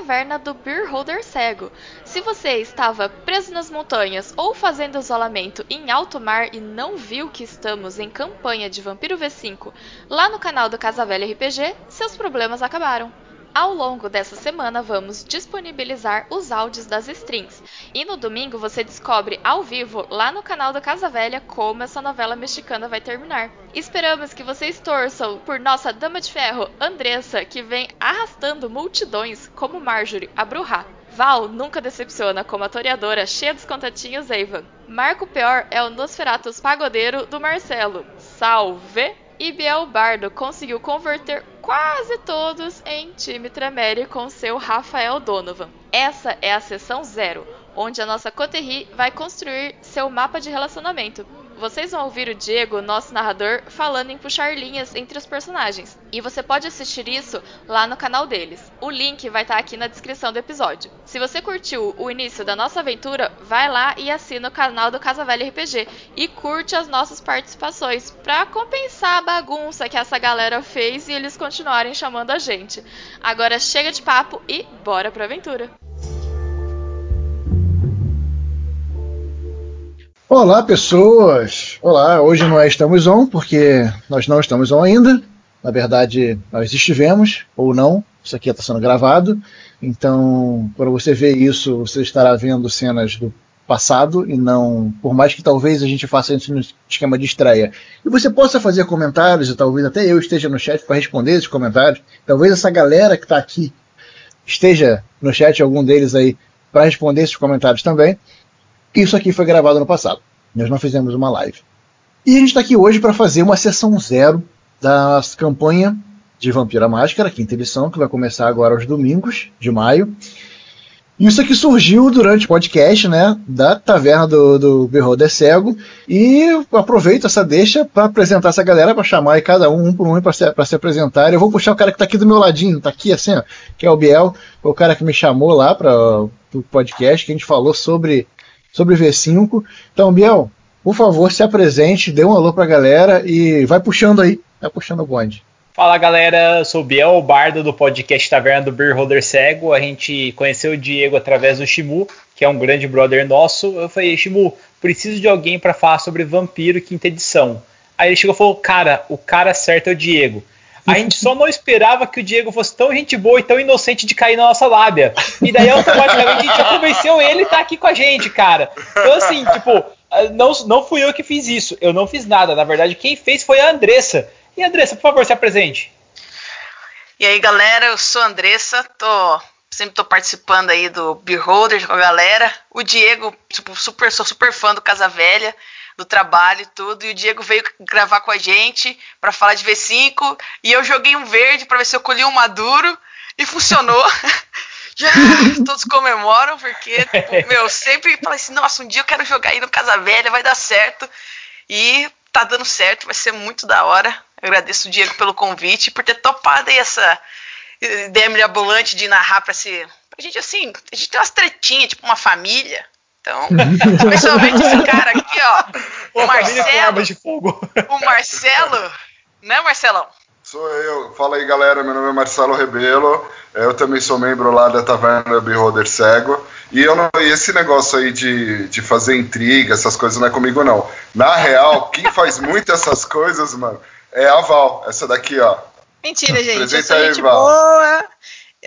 taverna do Beer Holder Cego. Se você estava preso nas montanhas ou fazendo isolamento em alto mar e não viu que estamos em campanha de Vampiro V5 lá no canal do Casa Velha RPG, seus problemas acabaram. Ao longo dessa semana, vamos disponibilizar os áudios das strings. E no domingo você descobre ao vivo, lá no canal da Casa Velha, como essa novela mexicana vai terminar. Esperamos que vocês torçam por nossa Dama de Ferro, Andressa, que vem arrastando multidões, como Marjorie, a Bruja. Val nunca decepciona como a toreadora cheia dos contatinhos Evan. Marco Pior é o Nosferatus pagodeiro do Marcelo. Salve! E Biel Bardo conseguiu converter quase todos em time Tremere com seu Rafael Donovan. Essa é a sessão zero, onde a nossa Coterri vai construir seu mapa de relacionamento. Vocês vão ouvir o Diego, nosso narrador, falando em puxar linhas entre os personagens. E você pode assistir isso lá no canal deles. O link vai estar aqui na descrição do episódio. Se você curtiu o início da nossa aventura, vai lá e assina o canal do Casa Velha RPG e curte as nossas participações para compensar a bagunça que essa galera fez e eles continuarem chamando a gente. Agora chega de papo e bora pra aventura. Olá, pessoas! Olá, hoje não é Estamos On, porque nós não estamos on ainda. Na verdade, nós estivemos, ou não. Isso aqui está sendo gravado. Então, quando você vê isso, você estará vendo cenas do passado e não. Por mais que talvez a gente faça isso no esquema de estreia. E você possa fazer comentários, e talvez até eu esteja no chat para responder esses comentários. Talvez essa galera que está aqui esteja no chat, algum deles aí, para responder esses comentários também. Isso aqui foi gravado no passado. Nós não fizemos uma live. E a gente está aqui hoje para fazer uma sessão zero da campanha de Vampira Máscara, quinta edição, que vai começar agora aos domingos de maio. Isso aqui surgiu durante o podcast, né, da taverna do, do Beholder Cego, e aproveito essa deixa para apresentar essa galera, para chamar aí cada um, um por um, para se, se apresentar. Eu vou puxar o cara que está aqui do meu ladinho, está aqui assim, ó, que é o Biel, foi o cara que me chamou lá para o podcast, que a gente falou sobre sobre V5. Então, Biel, por favor, se apresente, dê um alô pra galera e vai puxando aí, vai puxando o bonde. Fala galera, sou o Biel, o bardo do podcast Taverna do Beer Holder Cego. A gente conheceu o Diego através do Shimu, que é um grande brother nosso. Eu falei, Shimu, preciso de alguém para falar sobre Vampiro quinta edição. Aí ele chegou e falou, cara, o cara certo é o Diego. A gente só não esperava que o Diego fosse tão gente boa e tão inocente de cair na nossa lábia. E daí automaticamente a gente convenceu ele estar tá aqui com a gente, cara. Então, assim, tipo, não, não fui eu que fiz isso. Eu não fiz nada. Na verdade, quem fez foi a Andressa. E Andressa, por favor, se apresente. E aí, galera, eu sou a Andressa, tô sempre tô participando aí do Beholder com a galera. O Diego, tipo, super, sou super fã do Casa Velha do trabalho e tudo. E o Diego veio gravar com a gente para falar de V5. E eu joguei um verde para ver se eu colhi um maduro. E funcionou. Todos comemoram, porque, tipo, meu, sempre falei assim, nossa, um dia eu quero jogar aí no Casa Velha, vai dar certo. E tá dando certo, vai ser muito da hora. Eu agradeço o Diego pelo convite, por ter topado aí essa ideia mirabolante de narrar pra ser. Pra gente, assim, a gente tem umas tretinhas, tipo uma família. Então, principalmente esse cara aqui, ó. O Marcelo. De fogo. O Marcelo. Né, Marcelão? Sou eu. Fala aí, galera. Meu nome é Marcelo Rebelo. Eu também sou membro lá da Taverna Beholder Cego. E eu não, esse negócio aí de, de fazer intriga, essas coisas não é comigo, não. Na real, quem faz muito essas coisas, mano, é a Val. Essa daqui, ó. Mentira, gente. Apresenta eu sou aí, gente Val. boa.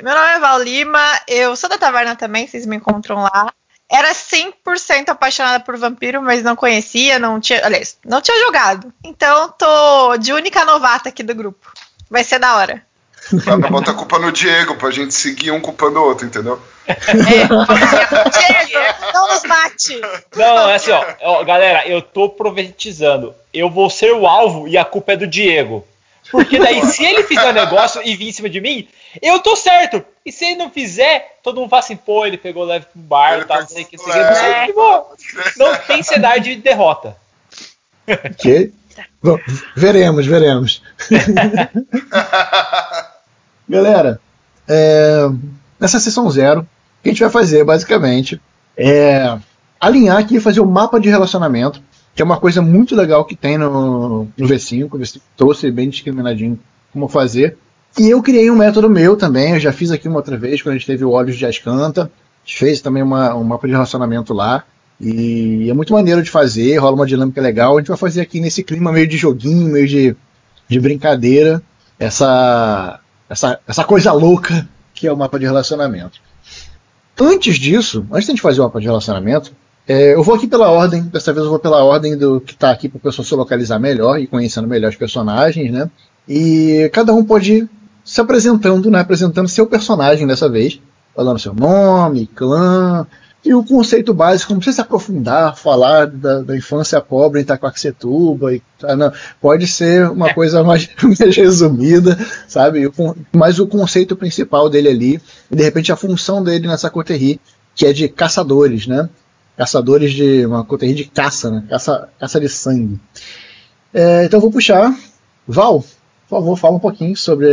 Meu nome é Val Lima. Eu sou da Taverna também, vocês me encontram lá era 100% apaixonada por vampiro, mas não conhecia, não tinha, aliás, não tinha jogado. Então tô de única novata aqui do grupo. Vai ser da hora. Cada bota a culpa no Diego, pra gente seguir um culpando o outro, entendeu? É, Diego, não nos mate. Não, é assim, ó, ó, galera, eu tô profetizando. Eu vou ser o alvo e a culpa é do Diego. Porque daí, se ele fizer o negócio e vir em cima de mim, eu tô certo. E se ele não fizer, todo mundo fala assim, pô, ele pegou leve pro bar e tal, não sei o que, não sei o que. Não tem cenário de derrota. Ok. Bom, veremos, veremos. Galera, é, nessa sessão zero, o que a gente vai fazer, basicamente, é alinhar aqui e fazer o um mapa de relacionamento que é uma coisa muito legal que tem no, no V5. O V5 trouxe bem discriminadinho como fazer. E eu criei um método meu também, eu já fiz aqui uma outra vez, quando a gente teve o Olhos de Ascanta. A gente fez também uma, um mapa de relacionamento lá. E é muito maneiro de fazer, rola uma dinâmica legal. A gente vai fazer aqui nesse clima meio de joguinho, meio de, de brincadeira, essa, essa, essa coisa louca que é o mapa de relacionamento. Antes disso, antes de a gente fazer o mapa de relacionamento, é, eu vou aqui pela ordem, dessa vez eu vou pela ordem do que está aqui para o pessoal se localizar melhor e conhecendo melhor os personagens, né? E cada um pode se apresentando, né? Apresentando seu personagem dessa vez, falando seu nome, clã, e o conceito básico, não precisa se aprofundar, falar da, da infância pobre em Itacoaxetuba, e, tá, não, pode ser uma é. coisa mais, mais, resumida, sabe? Mas o conceito principal dele ali, e de repente a função dele nessa coterri, que é de caçadores, né? Caçadores de uma coterri de caça, né? Caça, caça de sangue. É, então eu vou puxar. Val, por favor, fala um pouquinho sobre,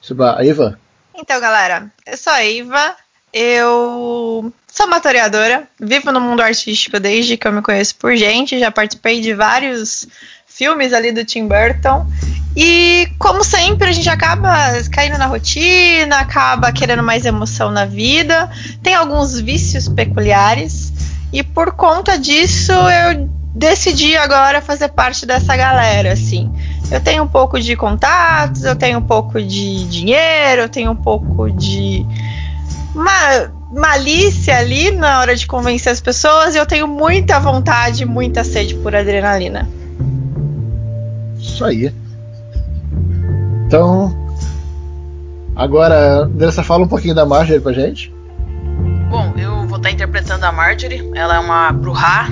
sobre a Eva. Então, galera, eu sou a Eva, eu sou matoriadora, vivo no mundo artístico desde que eu me conheço por gente, já participei de vários filmes ali do Tim Burton. E como sempre, a gente acaba caindo na rotina, acaba querendo mais emoção na vida, tem alguns vícios peculiares, e por conta disso eu decidi agora fazer parte dessa galera, assim. Eu tenho um pouco de contatos, eu tenho um pouco de dinheiro, eu tenho um pouco de uma malícia ali na hora de convencer as pessoas e eu tenho muita vontade, muita sede por adrenalina. Isso aí. Então, agora, Andressa, fala um pouquinho da Marjorie pra gente. Bom, eu vou estar interpretando a Marjorie. Ela é uma bruxa,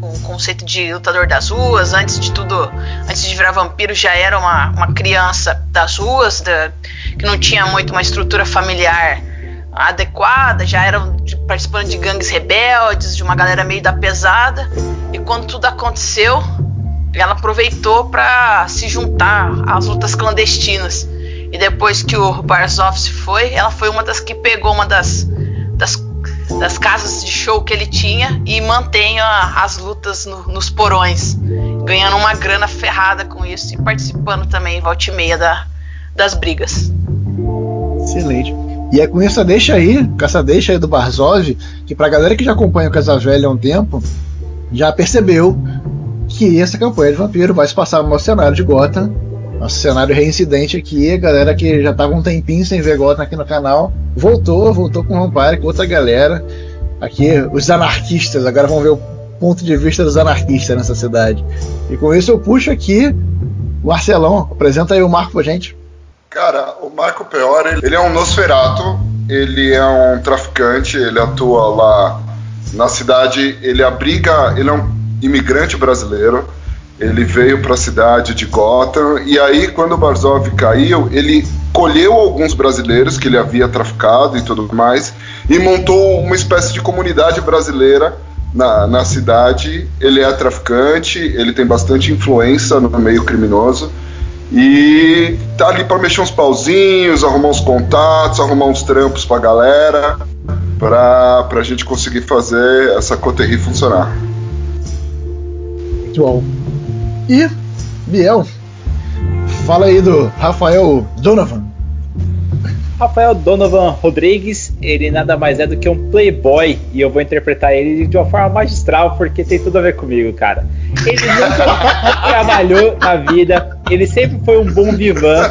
o conceito de lutador das ruas. Antes de tudo, antes de virar vampiro, já era uma, uma criança das ruas, da, que não tinha muito uma estrutura familiar adequada, já eram participando de gangues rebeldes, de uma galera meio da pesada. E quando tudo aconteceu, ela aproveitou para se juntar às lutas clandestinas. E depois que o Barzov se foi, ela foi uma das que pegou uma das, das, das casas de show que ele tinha e mantém a, as lutas no, nos porões, ganhando uma grana ferrada com isso e participando também, volta e meia, da, das brigas. Excelente. E é com essa deixa aí, com essa deixa aí do Barzov, que pra galera que já acompanha o Casa Velha há um tempo, já percebeu que essa campanha de vampiro vai se passar no nosso cenário de Gotham. Nosso cenário reincidente aqui, a galera que já tava um tempinho sem ver Gotham aqui no canal, voltou, voltou com o Vampire, com outra galera. Aqui, os anarquistas, agora vamos ver o ponto de vista dos anarquistas nessa cidade. E com isso eu puxo aqui o Marcelão, apresenta aí o Marco pra gente. Cara, o Marco Peor, ele é um Nosferato, ele é um traficante, ele atua lá na cidade, ele abriga, ele é um imigrante brasileiro, ele veio para a cidade de Gotham e aí quando Barzov caiu, ele colheu alguns brasileiros que ele havia traficado e tudo mais e montou uma espécie de comunidade brasileira na, na cidade. Ele é traficante, ele tem bastante influência no meio criminoso e tá ali para mexer uns pauzinhos, arrumar uns contatos, arrumar uns trampos pra galera, pra, pra gente conseguir fazer essa coterri funcionar. Muito bom. E, Biel, fala aí do Rafael Donovan. Rafael Donovan Rodrigues, ele nada mais é do que um playboy e eu vou interpretar ele de uma forma magistral porque tem tudo a ver comigo, cara. Ele nunca trabalhou na vida, ele sempre foi um bom vivan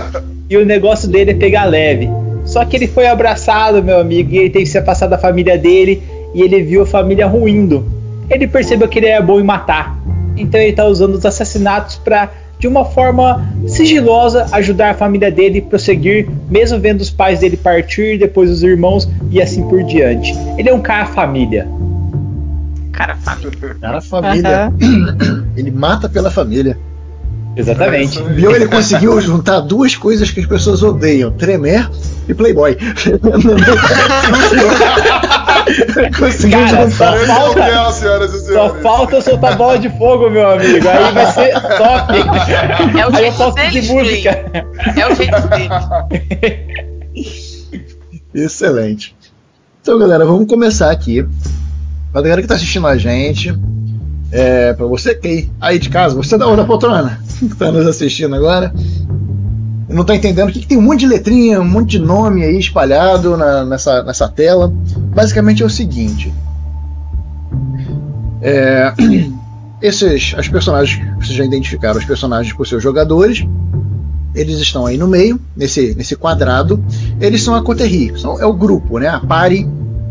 e o negócio dele é pegar leve. Só que ele foi abraçado, meu amigo, e ele teve que se afastar da família dele e ele viu a família ruindo. Ele percebeu que ele era bom em matar. Então ele está usando os assassinatos para de uma forma sigilosa, ajudar a família dele a prosseguir, mesmo vendo os pais dele partir, depois os irmãos e assim por diante. Ele é um cara família. Cara família. Cara família. Uhum. Ele mata pela família. Exatamente. Viu? Ele conseguiu juntar duas coisas que as pessoas odeiam: Tremer e Playboy. Conseguiu Cara, só falta, só falta soltar bola de fogo, meu amigo. Aí vai ser top. É o Aí jeito dele, de música. É o jeito dele. Excelente. Então, galera, vamos começar aqui. Pra galera que tá assistindo a gente, é, pra você que aí de casa, você da outra poltrona, que tá nos assistindo agora, não está entendendo que, que tem um monte de letrinha, um monte de nome aí espalhado na, nessa, nessa tela. Basicamente é o seguinte. É, esses, as personagens, vocês já identificaram os personagens por seus jogadores. Eles estão aí no meio, nesse, nesse quadrado. Eles são a coterie, são, é o grupo, né, a pare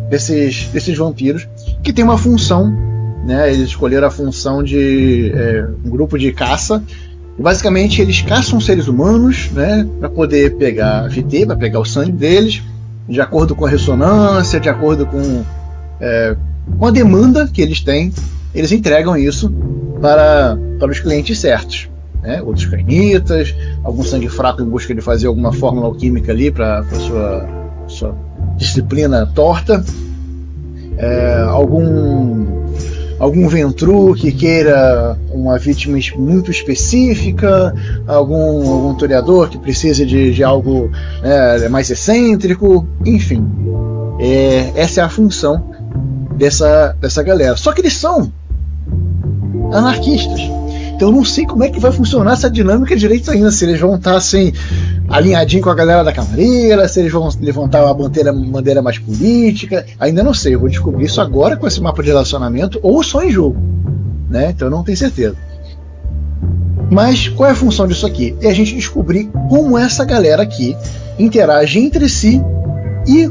desses, desses vampiros, que tem uma função. Né, eles escolheram a função de é, um grupo de caça. Basicamente, eles caçam seres humanos né, para poder pegar VT, para pegar o sangue deles, de acordo com a ressonância, de acordo com, é, com a demanda que eles têm eles entregam isso para, para os clientes certos. Né? Outros carnitas, algum sangue fraco em busca de fazer alguma fórmula alquímica ali para sua, sua disciplina torta. É, algum algum ventru que queira uma vítima muito específica, algum, algum toreador que precise de, de algo é, mais excêntrico, enfim. É, essa é a função dessa, dessa galera. Só que eles são anarquistas. Então eu não sei como é que vai funcionar essa dinâmica direito ainda, se eles vão estar assim, alinhadinho com a galera da camareira, se eles vão levantar uma bandeira, bandeira mais política, ainda não sei, eu vou descobrir isso agora com esse mapa de relacionamento ou só em jogo. Né? Então eu não tenho certeza. Mas qual é a função disso aqui? É a gente descobrir como essa galera aqui interage entre si e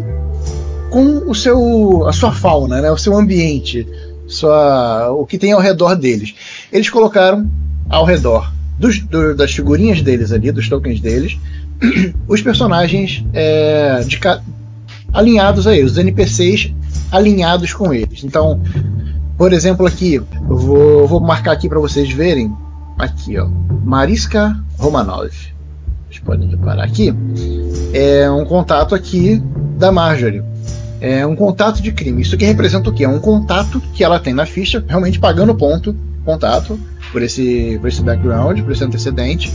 com o seu, a sua fauna, né? o seu ambiente, sua, o que tem ao redor deles. Eles colocaram ao redor dos, do, das figurinhas deles ali, dos tokens deles, os personagens é, de, alinhados a eles, os NPCs alinhados com eles. Então, por exemplo, aqui, eu vou, vou marcar aqui para vocês verem. Aqui, ó, Mariska Romanov. Vocês podem reparar aqui. É um contato aqui da Marjorie é um contato de crime. Isso aqui representa o quê? É um contato que ela tem na ficha, realmente pagando ponto, contato, por esse, por esse background, por esse antecedente.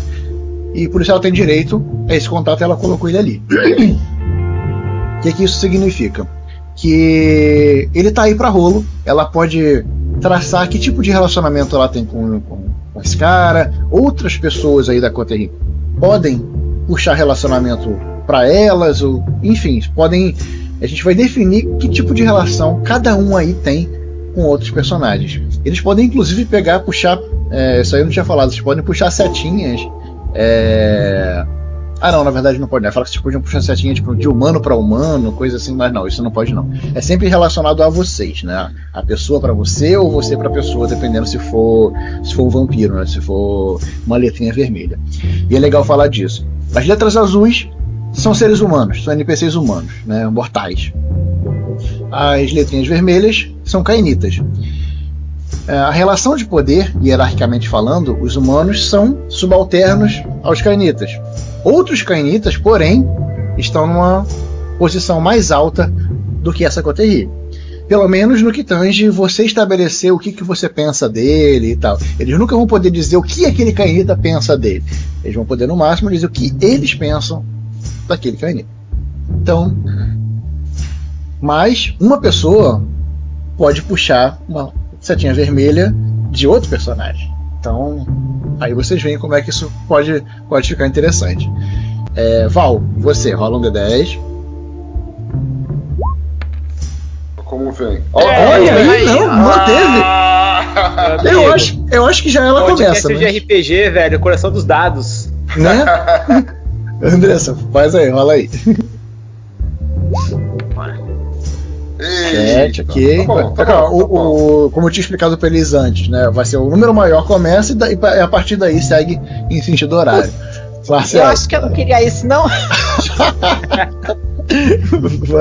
E por isso ela tem direito a esse contato e ela colocou ele ali. O que, que isso significa? Que ele está aí para rolo, ela pode traçar que tipo de relacionamento ela tem com, com, com esse cara, outras pessoas aí da Coterri podem puxar relacionamento para elas, ou enfim, podem a gente vai definir que tipo de relação cada um aí tem com outros personagens. Eles podem inclusive pegar, puxar. É, isso aí eu não tinha falado, eles podem puxar setinhas. É... Ah, não, na verdade não pode, né? Fala que vocês podiam puxar setinha tipo, de humano para humano, coisa assim, mas não, isso não pode não. É sempre relacionado a vocês, né? A pessoa para você ou você para pessoa, dependendo se for se for um vampiro, né? Se for uma letrinha vermelha. E é legal falar disso. As letras azuis são seres humanos, são NPCs humanos, né, mortais. As letrinhas vermelhas são cainitas. É, a relação de poder, hierarquicamente falando, os humanos são subalternos aos cainitas. Outros cainitas, porém, estão numa posição mais alta do que essa coterie. Pelo menos no que tange você estabelecer o que, que você pensa dele e tal. Eles nunca vão poder dizer o que aquele cainita pensa dele. Eles vão poder, no máximo, dizer o que eles pensam daquele canino. Então, mas uma pessoa pode puxar uma setinha vermelha de outro personagem. Então, aí vocês veem como é que isso pode, pode ficar interessante. É, Val, você, rola um D10. Como vem? Olha aí, não, manteve. Ah, eu, acho, eu acho que já ela começa. Né? de RPG, velho, coração dos dados. Né? Andressa, faz aí, rola aí. Sete, ok. Tá bom, tá bom, o, tá o, como eu tinha explicado para eles antes, né? Vai ser o número maior começa e, daí, a partir daí segue em sentido horário. Marcelo. Eu acho que eu não queria isso, não.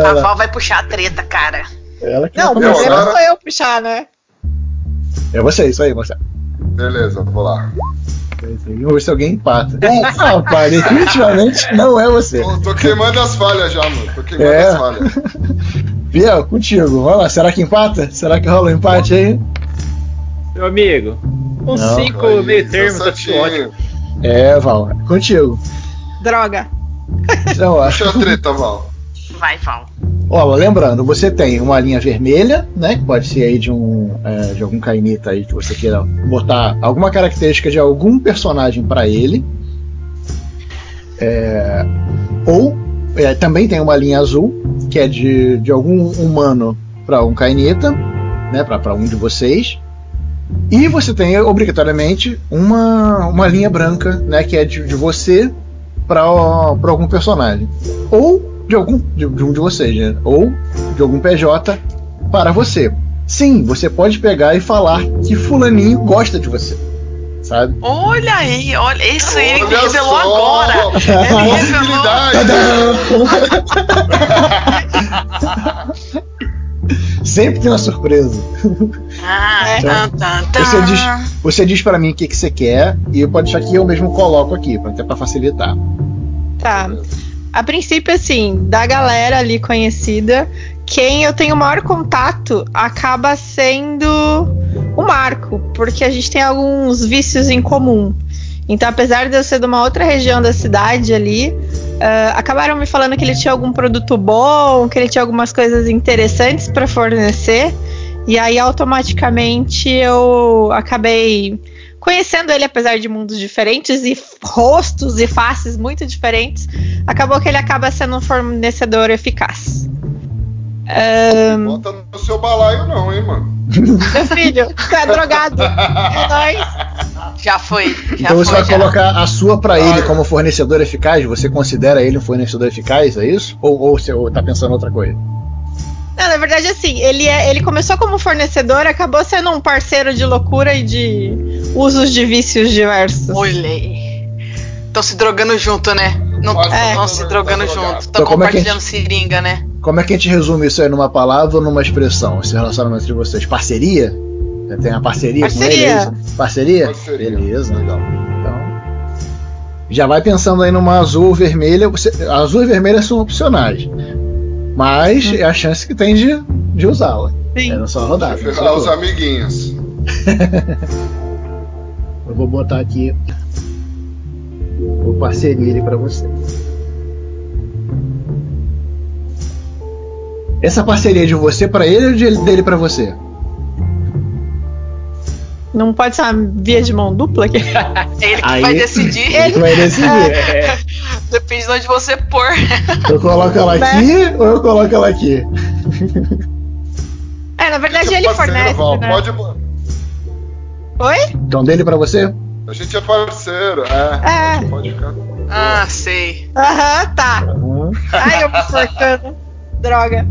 a Val vai puxar a treta, cara. Ela que não, primeiro sou eu puxar, né? É você, isso aí, Marcelo. Beleza, vou lá. Vamos ver se alguém empata. É, rapaz, definitivamente não é você. Tô, tô, queimando as falhas já, mano. Tô queimando é. as falhas. Biel, contigo. Vamos lá, será que empata? Será que rola um empate aí? Meu amigo, um 5 meio termo, tá ótimo. É, Val, contigo. Droga. Então, Puxa a treta, Val. Vai, Val. Ó, lembrando, você tem uma linha vermelha, né? Que pode ser aí de um é, de algum cainita aí que você queira botar alguma característica de algum personagem para ele. É, ou é, também tem uma linha azul, que é de, de algum humano para um Kainita, né, para um de vocês. E você tem obrigatoriamente uma, uma linha branca, né, que é de, de você para algum personagem. Ou de algum de, de um de vocês, né? ou de algum PJ para você. Sim, você pode pegar e falar que fulaninho gosta de você. Sabe? Olha aí, olha, isso aí ele revelou agora. Ele revelou. Sempre tem uma surpresa. Ah, então, tá, tá, Você diz, você diz para mim o que, que você quer e pode deixar que eu mesmo coloco aqui, até para facilitar. Tá. A princípio, assim, da galera ali conhecida, quem eu tenho maior contato acaba sendo o Marco, porque a gente tem alguns vícios em comum. Então, apesar de eu ser de uma outra região da cidade ali, uh, acabaram me falando que ele tinha algum produto bom, que ele tinha algumas coisas interessantes para fornecer. E aí, automaticamente, eu acabei conhecendo ele, apesar de mundos diferentes e rostos e faces muito diferentes. Acabou que ele acaba sendo um fornecedor eficaz. Um... Bota no seu balaio, não, hein, mano? Meu filho, tu é drogado. É nóis. Já foi. Já então você foi, vai já. colocar a sua para ele como fornecedor eficaz? Você considera ele um fornecedor eficaz, é isso? Ou, ou você tá pensando em outra coisa? Não, na verdade, assim, ele, é, ele começou como fornecedor, acabou sendo um parceiro de loucura e de usos de vícios diversos. Olhei. Estão se drogando junto, né? Não estão é. se drogando junto. Estão então, compartilhando é gente, seringa, né? Como é que a gente resume isso aí numa palavra ou numa expressão, esse relacionamento de vocês? Parceria? Tem uma parceria, parceria. com ele? É parceria? Parceria. Beleza. Legal. Então, já vai pensando aí numa azul ou vermelha. Azul e vermelha são opcionais. Mas hum. é a chance que tem de, de usá-la. Sim. É só rodar. Ferrar os amiguinhos. Eu vou botar aqui o parceria para você. Essa parceria é de você para ele ou de, dele para você? Não pode ser uma via de mão dupla aqui. ele que Aí, vai decidir. Ele vai decidir. É. Depende de onde você pôr. Eu coloco ela né? aqui ou eu coloco ela aqui? É, na verdade ele fornece. Val, né? Pode. Oi? Então dele para você? A gente é parceiro, é. É. Pode ficar. Ah, sei. Aham, tá. Uhum. Ai, eu me forcando. Droga.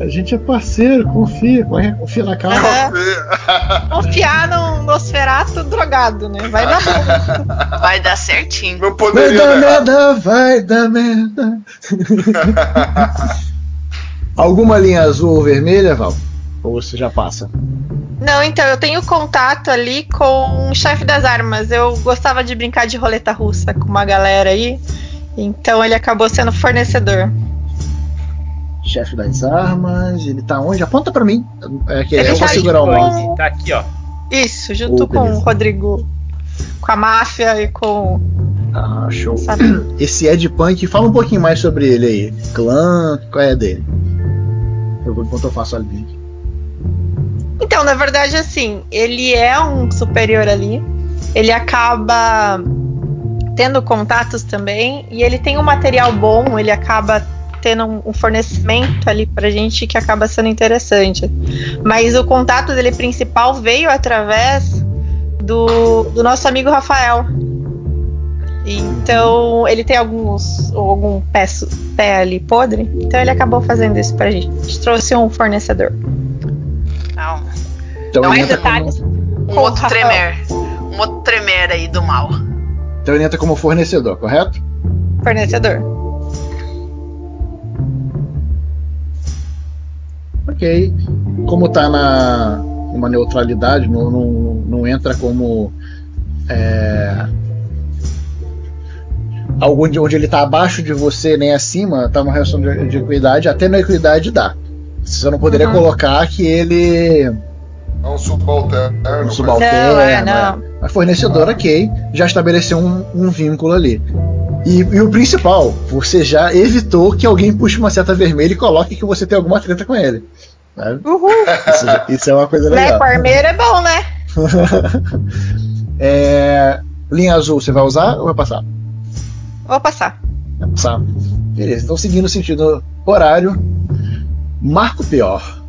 A gente é parceiro, confia, confia na cara. Uhum. Confiar num Nosferato drogado, né? Vai dar bom. Vai dar certinho. Não poderia vai dar merda, vai dar merda. Alguma linha azul ou vermelha, Val? Ou você já passa? Não, então eu tenho contato ali com o chefe das armas. Eu gostava de brincar de roleta russa com uma galera aí. Então ele acabou sendo fornecedor chefe das armas. Ele tá onde? Aponta para mim. É que eu vou tá segurar o mouse. Tá aqui, ó. Isso, junto oh, com o Rodrigo. Com a máfia e com. Ah, show. Sabe? Esse Ed Punk, fala um pouquinho mais sobre ele aí. Clã, qual é dele? Eu vou enquanto eu faço a link. Então, na verdade, assim, ele é um superior ali. Ele acaba tendo contatos também. E ele tem um material bom, ele acaba tendo um, um fornecimento ali pra gente que acaba sendo interessante. Mas o contato dele principal veio através do, do nosso amigo Rafael. Então ele tem alguns algum pé, pé ali podre, então ele acabou fazendo isso pra gente. A gente trouxe um fornecedor. Não. Então, Mais detalhes. Como... Um outro tremer. Um outro tremer aí do mal. Então ele entra como fornecedor, correto? Fornecedor. Ok. Como está na uma neutralidade, não, não, não entra como é, algo onde, onde ele está abaixo de você nem acima, está uma relação de, de, equidade, até na equidade dá. Você não poderia uhum. colocar que ele é um subalterno. Um subalterno. Não, é, não. É. fornecedor, ah. ok, já estabeleceu um, um vínculo ali. E, e, o principal, você já evitou que alguém puxe uma seta vermelha e coloque que você tem alguma treta com ele. Né? Uhul. Isso, isso, é uma coisa legal. Né, armeiro é bom, né? é, linha azul, você vai usar ou vai passar? Vou passar. Vai passar. Beleza, então seguindo o sentido horário, Marco Pior.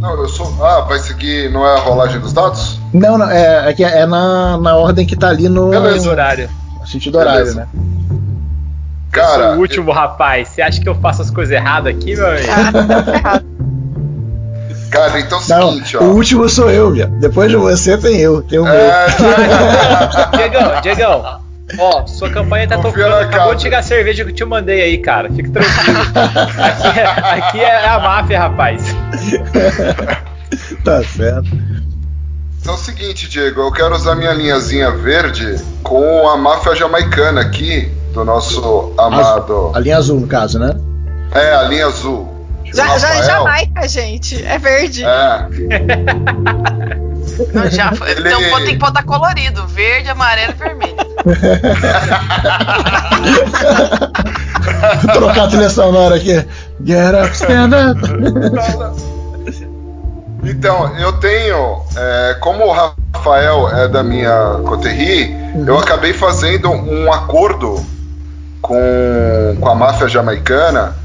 Não, eu sou. Ah, vai seguir. Não é a rolagem dos dados? Não, não, é, é, que é na, na ordem que tá ali no. Beleza. horário. No sentido horário, né? Cara. Eu sou o último, rapaz. Você acha que eu faço as coisas erradas aqui, meu amigo? Cara, então é o seguinte, não, ó. O último sou eu, viado. Depois de você tem eu, tem o meu. É, Diegão, Diegão. Ó, sua campanha tá Confia tocando. Acabou casa. de chegar a cerveja que eu te mandei aí, cara. Fique tranquilo. aqui, é, aqui é a máfia, rapaz. tá certo. Então é o seguinte, Diego, eu quero usar minha linhazinha verde com a máfia jamaicana aqui do nosso amado. A linha azul, no caso, né? É, a linha azul. Já, já é. Jamaica, gente. É verde. É, Não, já foi. Ele- Então tem que botar colorido: verde, amarelo e vermelho. Trocar a trilha sonora aqui. Get up, stand up. Então, eu tenho. é, como o Rafael é da minha coterri, eu acabei fazendo um acordo com, com a máfia jamaicana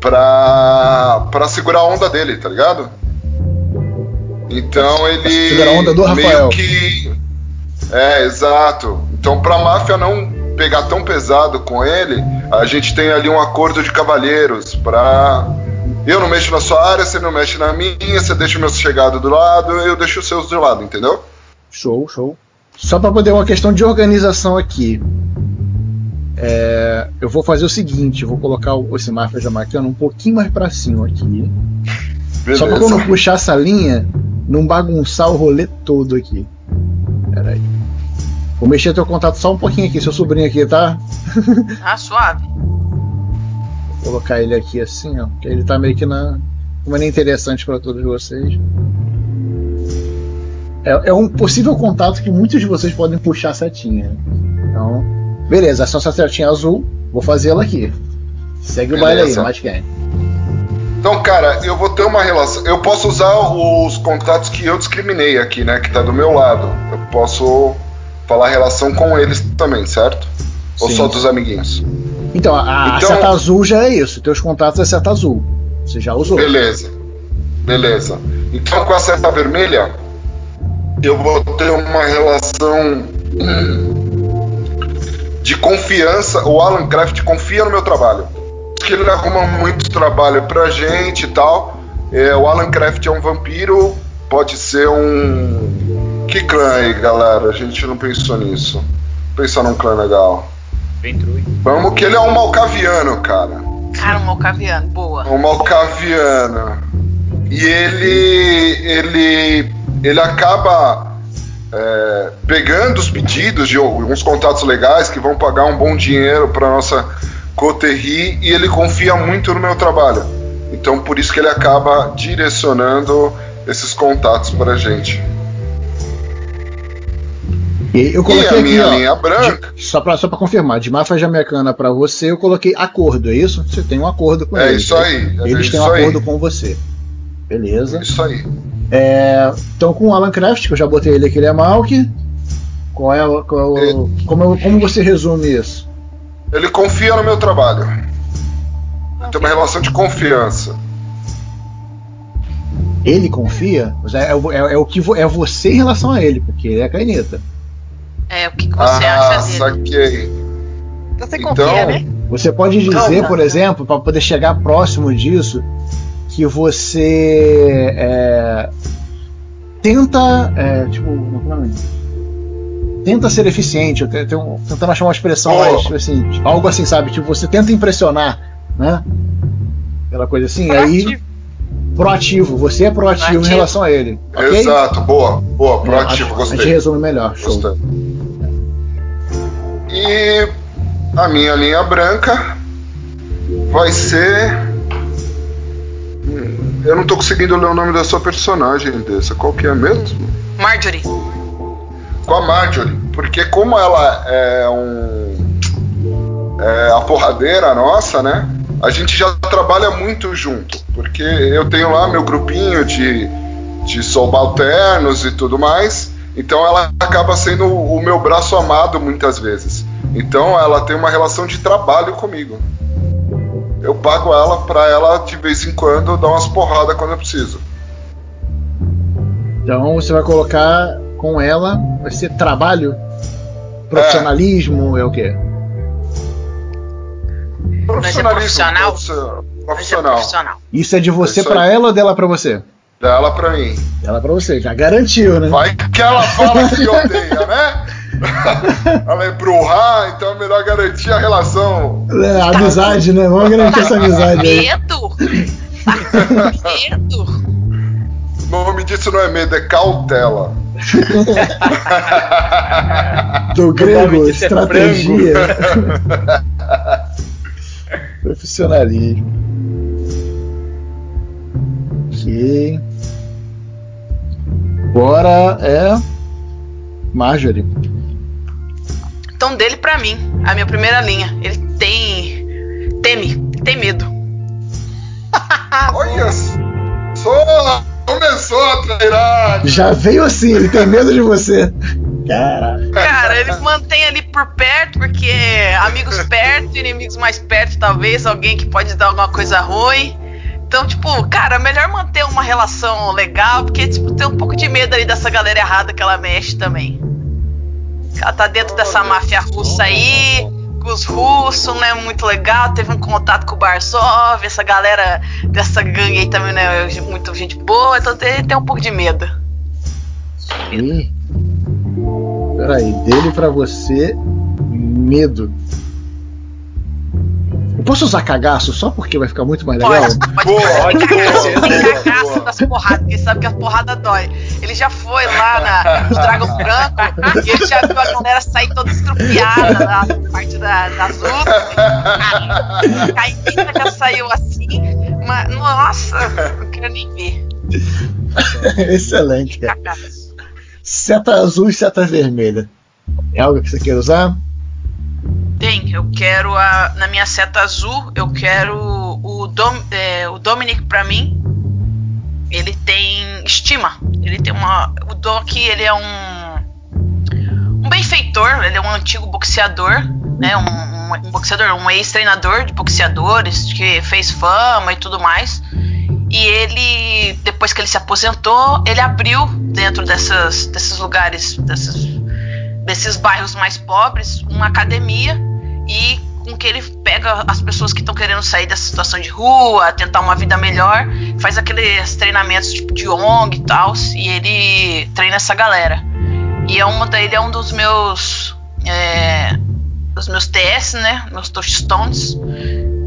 pra, pra segurar a onda dele, tá ligado? Então ele. A onda do Rafael. Meio que. É, exato. Então, pra máfia não pegar tão pesado com ele, a gente tem ali um acordo de cavalheiros pra. Eu não mexo na sua área, você não mexe na minha, você deixa o meu chegado do lado, eu deixo os seus do lado, entendeu? Show, show. Só para poder uma questão de organização aqui. É, eu vou fazer o seguinte, vou colocar o- esse máfia jamaicano um pouquinho mais para cima aqui. Só pra quando puxar essa linha, não bagunçar o rolê todo aqui. Pera aí. Vou mexer teu contato só um pouquinho aqui, seu sobrinho aqui, tá? Ah, suave. Vou colocar ele aqui assim, ó. Que ele tá meio que na. Como é interessante para todos vocês. É, é um possível contato que muitos de vocês podem puxar a setinha. Então, beleza, essa é setinha azul. Vou fazê-la aqui. Segue o baile aí, Beleza. mais quem? Então, cara, eu vou ter uma relação. Eu posso usar os contatos que eu discriminei aqui, né? Que tá do meu lado. Eu posso falar relação com eles também, certo? Ou Sim. só dos amiguinhos? Então, a, a Então- seta azul já é isso. Teus contatos é seta azul. Você já usou. Beleza. Beleza. Então, com a seta vermelha, eu vou ter uma relação de confiança. O Alan Craft confia no meu trabalho. Que ele arruma muito trabalho pra gente e tal. É, o Alan Craft é um vampiro, pode ser um. Que clã aí, galera? A gente não pensou nisso. Pensar num clã legal. Ventrui. Vamos que ele é um malcaviano, cara. Cara, um malcaviano. Boa. Um malcaviano. E ele. ele. ele acaba é, pegando os pedidos de alguns contatos legais que vão pagar um bom dinheiro para nossa coterri e ele confia muito no meu trabalho. Então por isso que ele acaba direcionando esses contatos pra gente. E eu E coloquei a aqui, minha ó, linha branca. de- só pra, só pra confirmar, de máfia jamaicana pra você, eu coloquei acordo, é isso? Você tem um acordo com É eles. isso aí, é Eles têm um isso aí. acordo com você. Beleza. Isso aí. É, então com o Alan Craft, que eu já botei ele aqui, ele é Malk. Qual é, qual é o- como, como você resume isso? Ele confia no meu trabalho. Tem uma relação de confiança. Ele confia? É, é o- é- é o que vo- é você em relação a ele, porque ele é a caneta. É, o que, você ah, acha dele? saquei. Você Então- confia, né? Você pode dizer, por exemplo, para poder chegar próximo disso, que você é, tenta, é, tipo, como é que é o nome? Tenta ser eficiente, eu te- tenho- tentando achar uma expressão mais, tipo assim, algo assim, sabe? Tipo, você tenta impressionar, né? Aquela coisa assim, aí Proativo. proativo, você é proativo, Proativo. em relação a ele, ok? Exato, boa, boa, É, proativo, a- A gostei. gente resume melhor, show. Gostei. E a minha linha branca vai ser. Hum, Eu não tô conseguindo ler o nome da sua personagem dessa. Qual que é mesmo? Marjorie. Com a Marjorie. Porque como ela é um. É a porradeira nossa, né? A gente já trabalha muito junto. Porque eu tenho lá meu grupinho de, de subalternos e tudo mais. Então ela acaba sendo o meu braço amado muitas vezes. Então ela tem uma relação de trabalho comigo. Eu pago ela para ela de vez em quando dar umas porradas quando eu preciso. Então você vai colocar com ela, vai ser trabalho? Profissionalismo é, é o quê? Mas é profissional? Profissional. profissional. Isso é de você para ela ou dela para você? Dela pra mim. Dela pra você, já garantiu, né? Vai que ela fala que odeia, né? ela é bruxa, então é melhor garantir a relação. É, a amizade, né? Vamos garantir essa amizade aí. Medo! medo! O nome disso não é medo, é cautela. Do grego, estratégia. Profissionalismo. Ok. Agora é. Marjorie. Então, dele para mim, a minha primeira linha. Ele tem. Teme, tem medo. Olha só! Começou a treinar! Já veio assim, ele tem medo de você. Cara. Cara, ele mantém ali por perto, porque amigos perto, inimigos mais perto, talvez, alguém que pode dar alguma coisa ruim. Então, tipo, cara, melhor manter uma relação legal, porque, tipo, tem um pouco de medo ali dessa galera errada que ela mexe também. Ela tá dentro dessa máfia russa aí, com os russos, não é muito legal. Teve um contato com o Barsov, essa galera dessa gangue aí também não é muito gente boa, então tem, tem um pouco de medo. Sim. Peraí, dele para você, medo. Eu posso usar cagaço só porque vai ficar muito mais legal? Pode, pode, pode, pode cagaço das porradas, porque sabe que as porradas dói. Ele já foi lá na, no Dragão Branco e ele já viu a galera sair toda estrupiada na parte da, das lutas. A já saiu assim, mas nossa, não quero nem ver. Excelente, cara. Seta azul e seta vermelha. É algo que você quer usar? Tem, eu quero a. Na minha seta azul, eu quero o, Dom, é, o Dominic pra mim. Ele tem estima. Ele tem uma. O Doc, ele é um. Um benfeitor, ele é um antigo boxeador, né? Um, um, um boxeador, um ex-treinador de boxeadores que fez fama e tudo mais. E ele, depois que ele se aposentou, ele abriu dentro dessas, desses lugares, desses, desses bairros mais pobres, uma academia e com que ele pega as pessoas que estão querendo sair dessa situação de rua, tentar uma vida melhor, faz aqueles treinamentos tipo de ONG e tal, e ele treina essa galera. E é uma, ele é um dos meus é, dos meus TS, né, meus touchstones.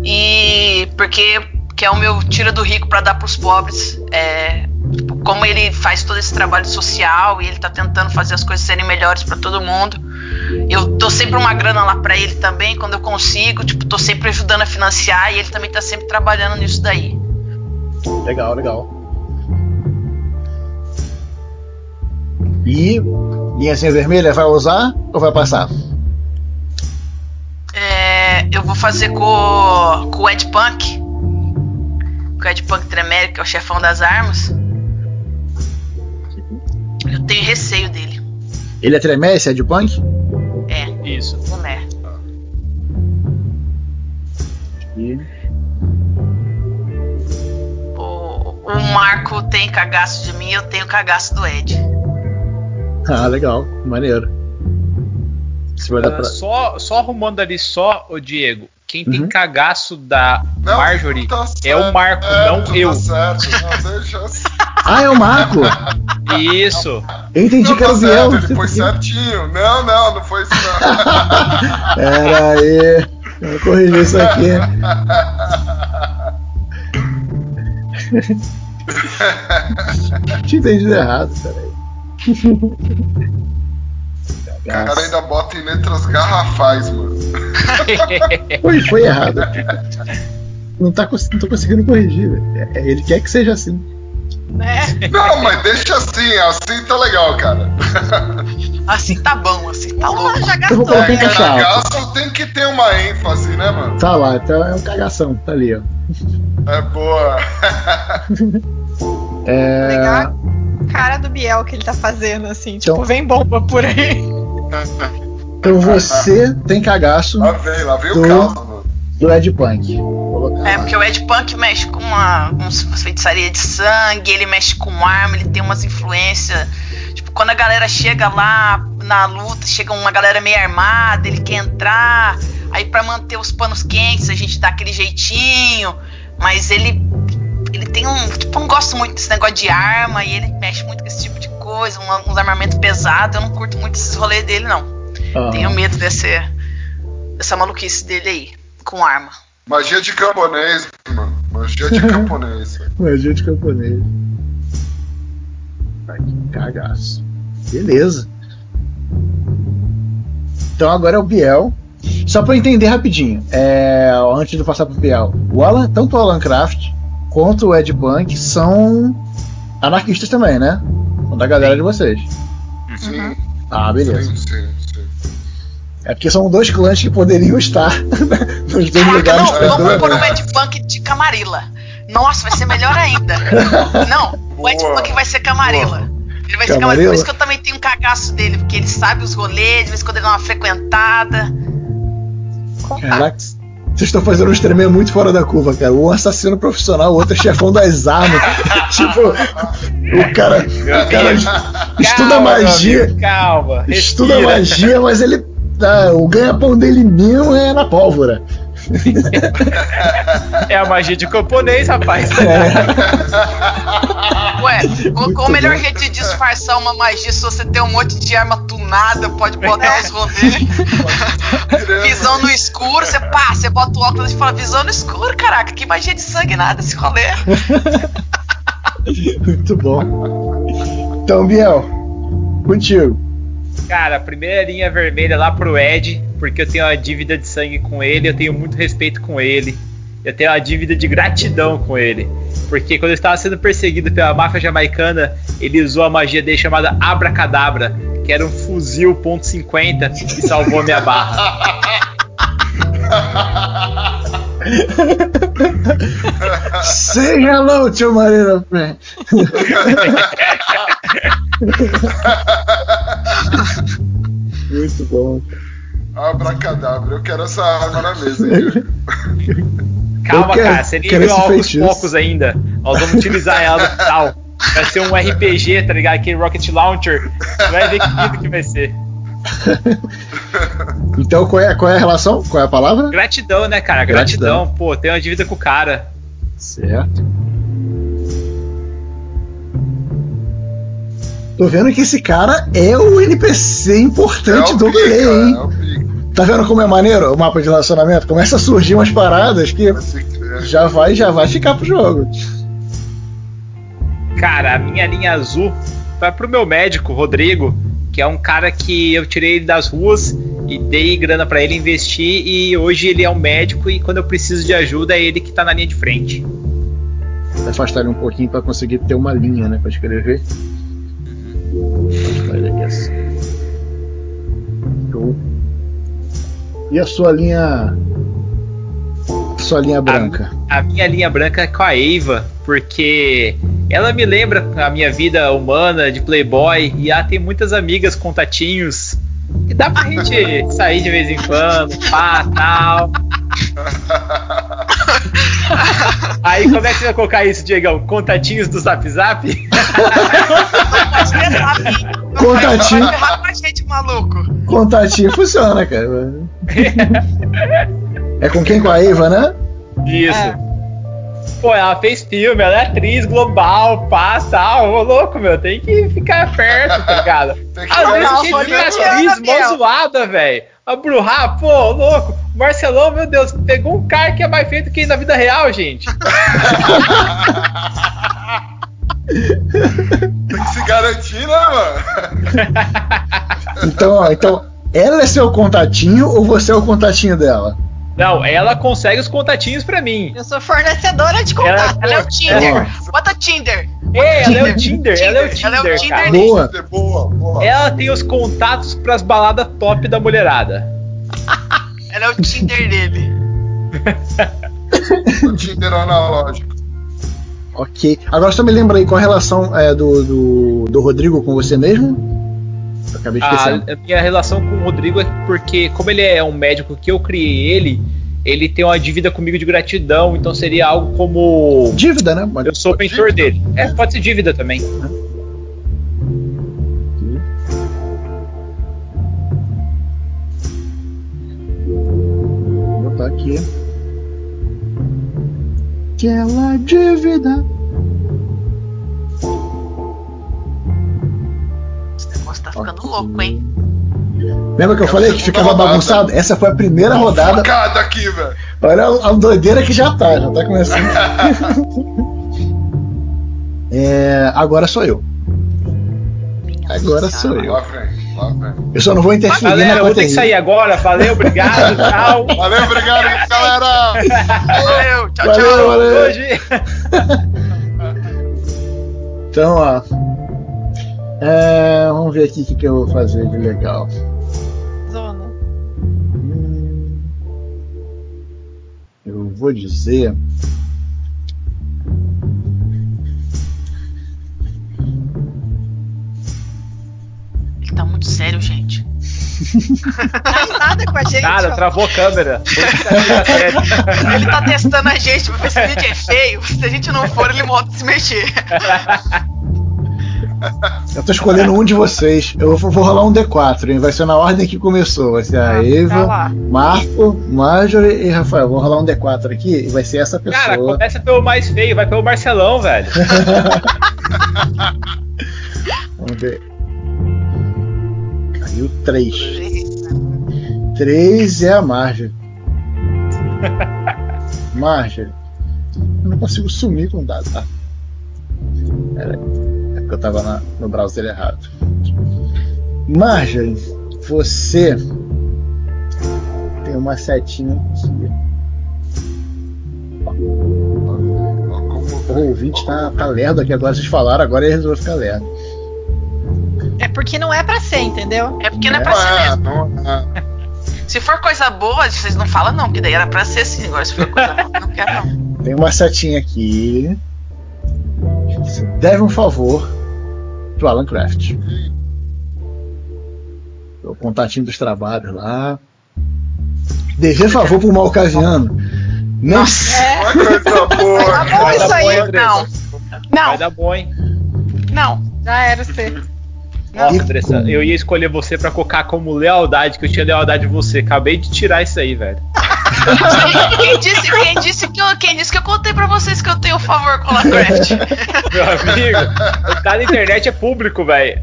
E porque que é o meu tira do rico para dar para os pobres. É, como ele faz todo esse trabalho social e ele está tentando fazer as coisas serem melhores para todo mundo. Eu tô sempre uma grana lá para ele também, quando eu consigo, tipo, tô sempre ajudando a financiar e ele também tá sempre trabalhando nisso daí. Legal, legal. E linhazinha vermelha vai usar ou vai passar? É, eu vou fazer com, com o Ed Punk o Ed Punk Tremere, que é o chefão das armas. Eu tenho receio dele. Ele é Tremere, esse Ed Punk? É. Isso. Tremere. E... O, o Marco tem cagaço de mim, eu tenho cagaço do Ed. Ah, legal. Maneiro. Uh, pra... só, só arrumando ali só, o Diego. Quem uhum. tem cagaço da não, Marjorie tá é o Marco, é, não eu. Tá não, deixa. Ah, é o Marco? Isso. Eu entendi não, que era o Biel. Ele foi certinho. Não, não, não foi isso não. Pera aí. Vou corrigir isso aqui. Tinha entendido errado, peraí. O cara ainda bota em letras garrafais, mano. foi, foi errado. Não, tá, não tô conseguindo corrigir, velho. É, ele quer que seja assim. Né? Não, mas deixa assim, assim tá legal, cara. Assim tá bom, assim tá louco. Já gastou, eu vou é, cagaço tem que ter uma ênfase, né, mano? Tá lá, então é um cagação, tá ali, ó. É boa. é... Legal cara do Biel que ele tá fazendo, assim, tipo, então, vem bomba por aí. Então você tem cagaço. Lá vem, lá vem do, o caos, Do Ed Punk. É, porque o Ed Punk mexe com uma, umas feitiçaria de sangue, ele mexe com arma, ele tem umas influências. Tipo, quando a galera chega lá na luta, chega uma galera meio armada, ele quer entrar. Aí para manter os panos quentes, a gente dá aquele jeitinho. Mas ele. Ele tem um. Tipo, eu não gosto muito desse negócio de arma e ele mexe muito com esse tipo de coisa, um, uns armamentos pesados. Eu não curto muito esses rolês dele, não. Uhum. Tenho medo desse, dessa maluquice dele aí, com arma. Magia de camponês, mano. Magia de camponês. Magia de camponês. Ai, que cagaço. Beleza. Então agora é o Biel. Só para entender rapidinho, é, antes de passar pro Biel, o Alan, tanto o Alan Craft quanto o Ed Punk são anarquistas também, né? São da galera de vocês. Sim. Ah, beleza. Sim, sim. É porque são dois clãs que poderiam estar nos dois Caraca, lugares. não, vamos pôr o Ed Punk de Camarilla. Nossa, vai ser melhor ainda. Não, o Ed Boa. Punk vai ser Camarilla. Ele vai ser Camarilla? Por isso que eu também tenho um cagaço dele, porque ele sabe os rolês, de vez em quando ele dá uma frequentada. Caraca, vocês estão fazendo um extremamente muito fora da curva, cara. Um assassino profissional, o outro é chefão das armas. tipo, o cara, o cara estuda Calma, magia. meu amigo, calma. Estuda respira. magia, mas ele. Ah, o ganha-pão dele mesmo é na pólvora. É a magia de camponês, rapaz. Ué, qual, qual o melhor bom. jeito de disfarçar uma magia se você tem um monte de arma tunada, pode botar os rolês. visão no escuro, você pá, você bota o óculos e fala, visão no escuro, caraca, que magia de sangue nada esse rolê. Muito bom. Então, Biel, contigo. Cara, a primeira linha vermelha lá pro Ed, porque eu tenho uma dívida de sangue com ele, eu tenho muito respeito com ele, eu tenho uma dívida de gratidão com ele. Porque quando eu estava sendo perseguido pela máfia jamaicana, ele usou a magia dele chamada Abracadabra, que era um fuzil ponto .50 e salvou minha barra. Say hello to Marina Friend. Muito bom. Abracadabra, eu quero essa arma na mesa? Calma, quero- cara, você nem viu feitiço. poucos ainda. Nós vamos utilizar ela no final. Vai ser um RPG, tá ligado? Aquele Rocket Launcher. Vai ver que vida que vai ser. Então, qual é, qual é a relação? Qual é a palavra? Gratidão, né, cara? Gratidão. Gratidão. Pô, tem uma dívida com o cara. Certo. Tô vendo que esse cara é o NPC importante É o do rolê, hein? é o. Tá vendo como é maneiro o mapa de relacionamento? Começa a surgir umas paradas que Pode crer. já vai, já vai ficar pro jogo. Cara, a minha linha azul vai pro meu médico, Rodrigo, que é um cara que eu tirei ele das ruas e dei grana pra ele investir e hoje ele é um médico e quando eu preciso de ajuda é ele que tá na linha de frente. Vou afastar ele um pouquinho pra conseguir ter uma linha, né, pra escrever. Show. E a sua linha. Sua linha branca? A minha linha branca é com a Eva, porque ela me lembra a minha vida humana de playboy e ela tem muitas amigas contatinhos. E dá pra gente sair de vez em quando, pá, tal. Aí como é que você vai colocar isso, Diegão? Contatinhos do Zap Zap? Contatinho. Vai gente, maluco. Contatinho funciona, cara. É com quem? Com a Eva, né? Isso. É. Pô, ela fez filme, ela é atriz global, pá, tal. Ô, louco, meu, tem que ficar perto, tá ligado? Tem que Às vezes tem não, que Juliana, atriz mó zoada, velho. A Bruhá, pô, louco. O Marcelão, meu Deus, pegou um cara que é mais feito que ele na vida real, gente. Tem que se garantir, né, mano? Então, ó, então, ela é seu contatinho ou você é o contatinho dela? Não, ela consegue os contatinhos pra mim. Eu sou fornecedora de Ela, contato. Ela é o Tinder. Bota Tinder. Ei, ela é o Tinder, ela é o Tinder, ela é o Tinder, Tinder cara. dele. Boa. Boa, boa. Ela tem os contatos pras baladas top da mulherada. Ela é o Tinder dele. O Tinder analógico. Ok. Agora só me lembra aí qual a relação é, do, do, do Rodrigo com você mesmo? Acabei de esquecer. A, minha relação com o Rodrigo é porque, como ele é um médico que eu criei ele, ele tem uma dívida comigo de gratidão, então seria algo como. Dívida, né? Eu sou o mentor dele. É, pode ser dívida também. Vou botar aqui. Aquela dívida. Negócio tá ficando louco, hein? Lembra que eu falei que ficava rodada. bagunçado? Essa foi a primeira rodada. Cada aqui, velho. Olha a, doideira que já tá, já tá começando. É, agora sou eu. Agora sou eu. Lá lá vem. Eu só não vou interferir Galera, na eu vou ter que sair agora. Valeu, obrigado, tchau. Valeu, obrigado, galera. Valeu, tchau, Valeu, tchau. valeu. Hoje. Então, ó. É, vamos ver aqui o que, que eu vou fazer de legal. Zona. Hum, Eu vou dizer. Ele tá muito sério, gente. Faz nada com a gente. Cara, ó. travou a câmera. Ele tá testando a gente pra ver se o vídeo é feio. Se a gente não for, ele volta a se mexer. Eu tô escolhendo um de vocês. Eu vou, vou rolar um D4, hein? Vai ser na ordem que começou. Vai ser a Ah, tá Eva, lá. Marco, Marjorie e Rafael. Vou rolar um D4 aqui e vai ser essa pessoa. Cara, começa pelo mais feio, vai pelo Marcelão, velho. Vamos ver. Caiu 3. 3 é a Marjorie. Marjorie. Eu não consigo sumir com o dado, tá? Pera aí. É porque eu tava na- no browser errado. Marjorie, você tem uma setinha aqui. O ouvinte tá, tá lerdo aqui agora, vocês falaram, agora ele resolveu ficar lerdo. É porque não é pra ser, entendeu? É porque não é É. pra ser Não é, mesmo. não é. Se for coisa boa, vocês não falam não, que daí era pra ser assim. Agora se for coisa boa, não quero não. Tem uma setinha aqui. Você deve um favor pro Alan Craft. O contatinho dos trabalhos lá. Dever favor pro Malcasiano. Não É. Não bom Vai isso dar bom, aí. Andressa. Não. Vai Não, dar bom, hein? não. Já era ser. Nossa, E Andressa, como? eu ia escolher você pra colocar como lealdade, que eu tinha lealdade em você. Acabei de tirar isso aí, velho. Quem disse, quem, disse que eu, quem disse que eu contei pra vocês que eu tenho favor com o Lacraft? Meu amigo, tá na internet é público, velho.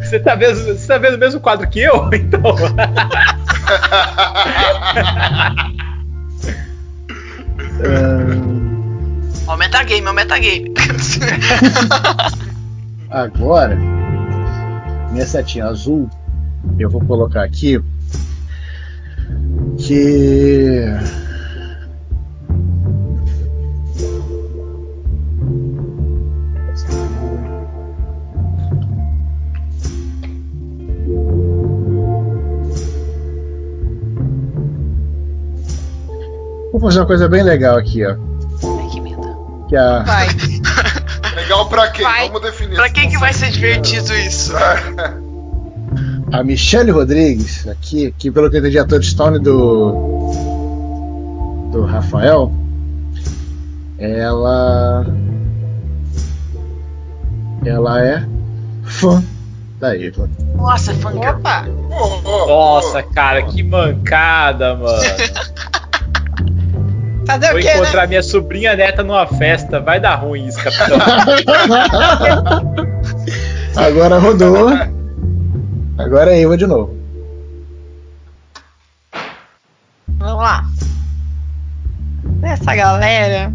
Você tá, vendo, você tá vendo o mesmo quadro que eu? Então. Ó, o metagame, o metagame. agora, minha setinha azul, eu vou colocar aqui que. Vou fazer uma coisa bem legal aqui, ó. Ai, que medo. Que a, Vai. Legal pra quem? Vai. Vamos definir. Pra quem que vai ser divertido isso? a Michelle Rodrigues, aqui, que pelo que eu entendi é a touchstone do. do Rafael, ela. ela é fã da Eva. Nossa. Opa! Oh, oh, Nossa, cara, que mancada, mano. Fazer Vou o quê, encontrar né? minha sobrinha neta numa festa. Vai dar ruim isso, capitão. Agora rodou. Agora é Eva de novo. Vamos lá. Nessa galera,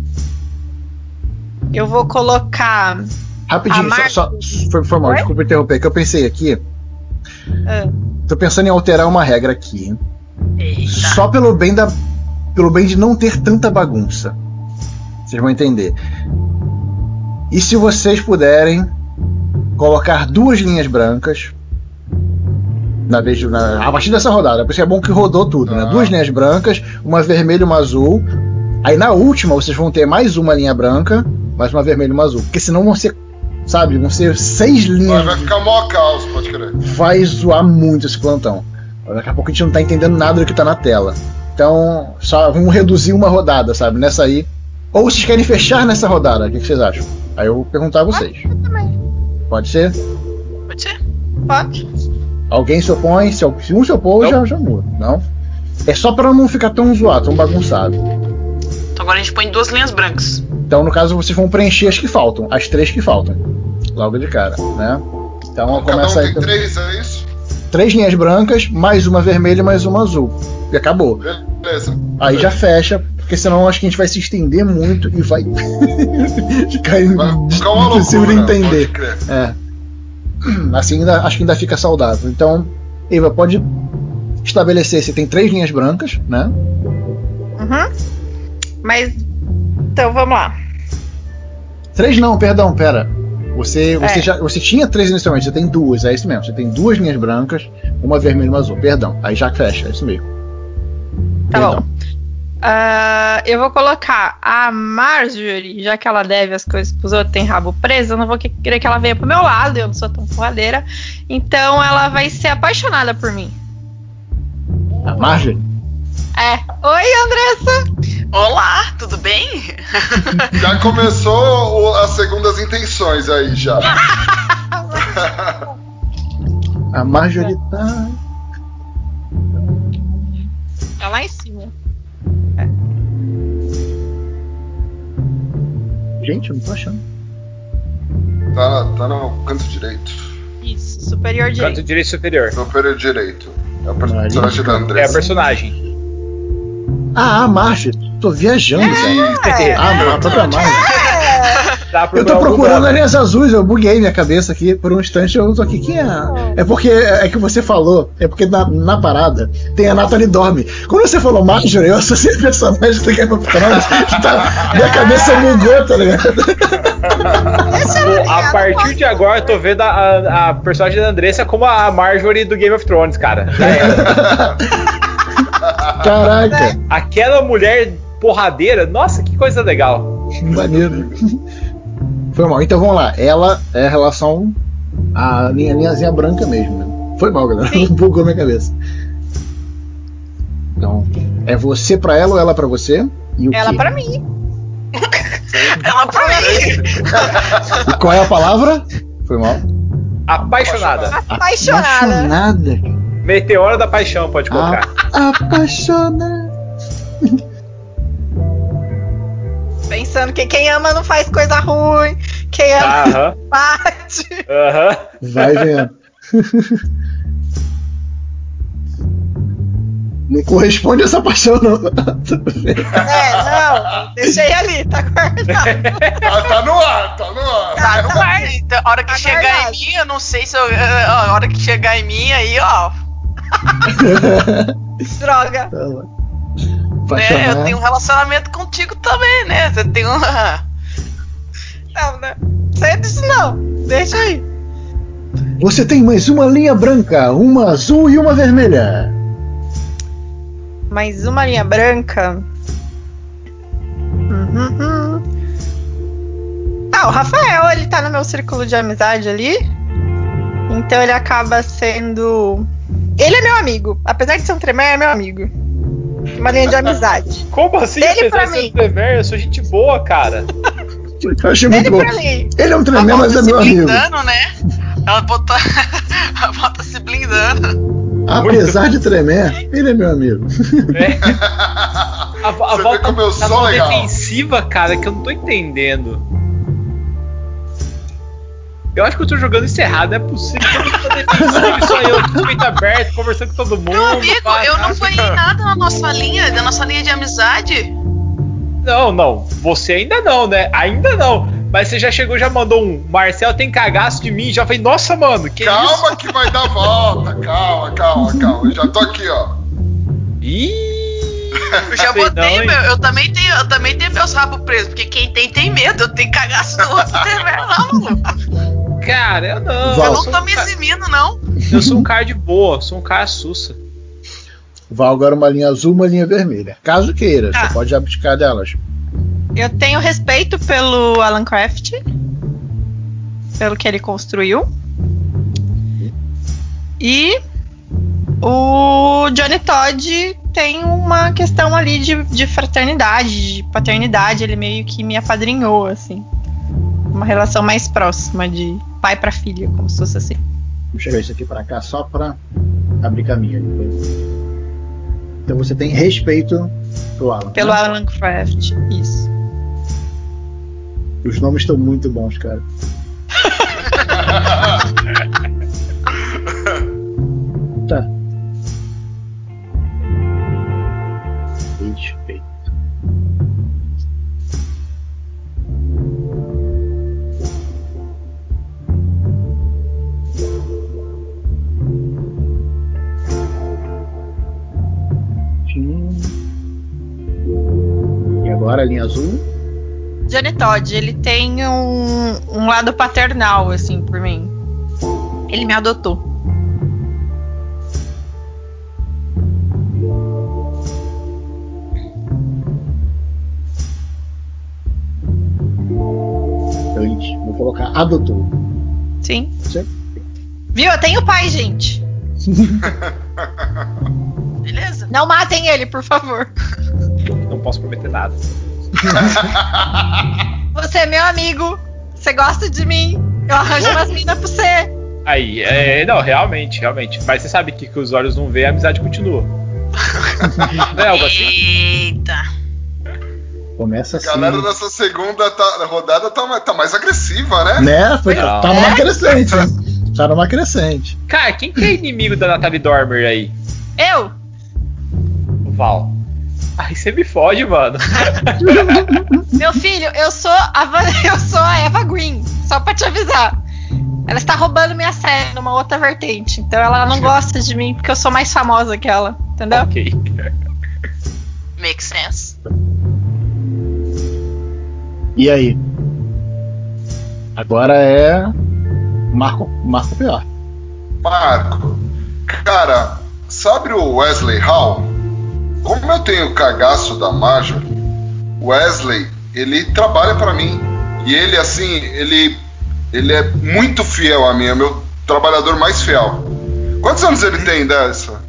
eu vou colocar. Rapidinho, A só, Mar- só foi, mal, desculpa interromper, que eu pensei aqui. ah, Tô pensando em alterar uma regra aqui. Eita. Só pelo bem da. Pelo bem de não ter tanta bagunça. Vocês vão entender. E se vocês puderem colocar duas linhas brancas na vez de- na- a partir dessa rodada, por isso é bom que rodou tudo, né? Ah. Duas linhas brancas, uma vermelha e uma azul. Aí na última vocês vão ter mais uma linha branca, mais uma vermelha e uma azul, porque senão vão ser sabe? Vão ser seis linhas. Vai, vai ficar mó caos, pode crer. Vai zoar muito esse plantão. Daqui a pouco a gente não tá entendendo nada do que tá na tela. Então, só vamos reduzir uma rodada, sabe? Nessa aí. Ou vocês querem fechar nessa rodada? O que, que vocês acham? Aí eu vou perguntar a vocês. Eu também. Pode ser? Pode ser? Pode. Alguém se opõe? Se se um se opor, já, já muda. Não? É só pra não ficar tão zoado, tão bagunçado. Então agora a gente põe duas linhas brancas. Então, no caso, vocês vão preencher as que faltam. As três que faltam. Logo de cara, né? Então Cada começa um aí. tem três, é isso? Três linhas brancas, mais uma vermelha e mais uma azul. E acabou. Beleza. Aí já fecha, porque senão acho que a gente vai se estender muito e vai ficar Vai ficar uma impossível de loucura, entender. pode crer. É. Assim ainda, acho que ainda fica saudável. Então, Eva, pode estabelecer se tem três linhas brancas, né? Uhum. Mas. Então vamos lá. Três não, perdão, pera. Você, você, É. já, você tinha três inicialmente, você tem duas, é isso mesmo. Você tem duas linhas brancas, uma vermelha e uma azul. Perdão, aí já fecha, é isso mesmo. Tá Perdão. bom. Ah, eu vou colocar a Marjorie, já que ela deve as coisas pros outros, tem rabo preso, eu não vou que- querer que ela venha pro meu lado, eu não sou tão porradeira. Então ela vai ser apaixonada por mim. A Marjorie? É. Oi, Andressa! Olá, tudo bem? Já começou o- as segundas intenções aí já. A Marjorie tá. Tá lá em Gente, eu não tô achando. Tá, tá no canto direito. Isso, superior direito. Canto direito superior. Período direito. É o personagem da É a Andressa. personagem. Ah, a Marjorie. Tô viajando, cara. É. Ah, a própria Marjorie. Eu tô procurando as linhas azuis, eu buguei minha cabeça aqui por um instante. Eu tô aqui. Quem é? É porque é que você falou, é porque na, na parada tem a Natalie Dorme. Quando você falou Marjorie, eu associei personagem do Game of Thrones. Tá, minha cabeça bugou, tá ligado? Pô, a partir de agora eu tô vendo a, a- a personagem da Andressa como a Marjorie do Game of Thrones, cara. Já era. Caraca, Aquela mulher porradeira, nossa, que coisa legal. maneiro. Foi mal. Então vamos lá. Ela é a relação. A linha, linhazinha branca mesmo, né? Foi mal, galera. Bugou minha cabeça. Então, é você pra ela ou ela pra você? E o Ela quê? pra mim. Ela pra mim. E qual é a palavra? Foi mal. Apaixonada. Apaixonada. Apaixonada. Meteora da paixão, pode colocar. A- apaixonada. Pensando que quem ama não faz coisa ruim. Quem ama Aham, bate. aham. Vai vendo. Não corresponde a essa paixão, não. É, não. Deixei ali, tá guardado. Ah, tá no ar, tá no ar. Tá, tá. mas, então, a hora que Tá chegar guardado. em mim, eu não sei se eu. A hora que chegar em mim, aí, ó. Droga. Tá Né, Apaixonar. eu tenho um relacionamento contigo também, né? Você tem um. Não, não. Sei disso não. Deixa aí. Você tem mais uma linha branca, uma azul e uma vermelha. Mais uma linha branca. Uhum. Ah, o Rafael, ele tá no meu círculo de amizade ali. Então ele acaba sendo. Ele é meu amigo. Apesar de ser um tremer, é meu amigo. Uma linha de amizade. Como assim? Ele Apesar de ser um dever, eu sou gente boa, cara. Eu achei muito Ele bom. pra mim. Ele é um tremendo, mas é se meu amigo. blindando, né? Ela botou. Ela bota se blindando. Apesar de tremer, ele é meu amigo. É. A, a Você vê volta como eu tá sou legal. defensiva, cara, que eu não tô entendendo. Eu acho que eu tô jogando isso errado, não é possível. Eu não tô defensivo, só eu, o peito aberto, conversando com todo mundo. Meu amigo, pá, eu não tá, falei nada na nossa linha, da nossa linha de amizade. Não, não. Você ainda não, né? Ainda não. Mas você já chegou, já mandou um Marcel tem cagaço de mim. Já falei, nossa, mano, que Calma isso? que vai dar volta. Calma, calma, calma. Eu já tô aqui, ó. Ih! Eu já sei botei, não, meu, eu também tenho, eu também tenho meus rabos presos, porque quem tem tem medo, eu tenho cagaço no outro não, maluco. Cara, eu não. Eu Val. Eu não sou, tô um me ca- eximindo, não. eu sou um cara de boa, sou um cara sussa. Val agora uma linha azul, uma linha vermelha. Caso queira, Ah. você pode abdicar delas. Eu tenho respeito pelo Alan Craft. pelo que ele construiu. E o Johnny Todd tem uma questão ali de, de fraternidade, de paternidade. Ele meio que me apadrinhou, assim. Uma relação mais próxima de pai para filha, como se fosse assim. Vou chegar isso aqui para cá só para abrir caminho. Então você tem respeito pelo Alan. Pelo né? Alan Craft, isso. Os nomes estão muito bons, cara. tá. A linha azul? Johnny Todd, ele tem um, um lado paternal, assim, por mim. Ele me adotou. Vou colocar adotou. Sim. Sim. Viu? Eu tenho pai, gente. Beleza? Não matem ele, por favor. Não posso prometer nada. você é meu amigo. Você gosta de mim. Eu arranjo umas minas pra você. Aí, é, não, realmente, realmente. Mas você sabe que, que os olhos não veem, a amizade continua. não é algo assim? Eita. Começa assim. A galera dessa segunda tá, rodada tá, tá, mais agressiva, né? Né? Foi, tá numa crescente. Tá numa crescente. Cara, quem que é inimigo da Natalie Dormer aí? Eu! O Val. Aí você me fode, mano. Meu filho, eu sou a eu sou a Eva Green, só pra te avisar. Ela está roubando minha série numa outra vertente. Então ela não gosta de mim porque eu sou mais famosa que ela, entendeu? Ok. Makes sense. E aí? Agora é Marco, Marco Pior. Marco, cara, sabe o Wesley Hall? Como eu tenho cagaço da Marjorie, Wesley, ele trabalha para mim. E ele, assim, ele, ele é muito fiel a mim, é o meu trabalhador mais fiel. Quantos anos ele tem dessa?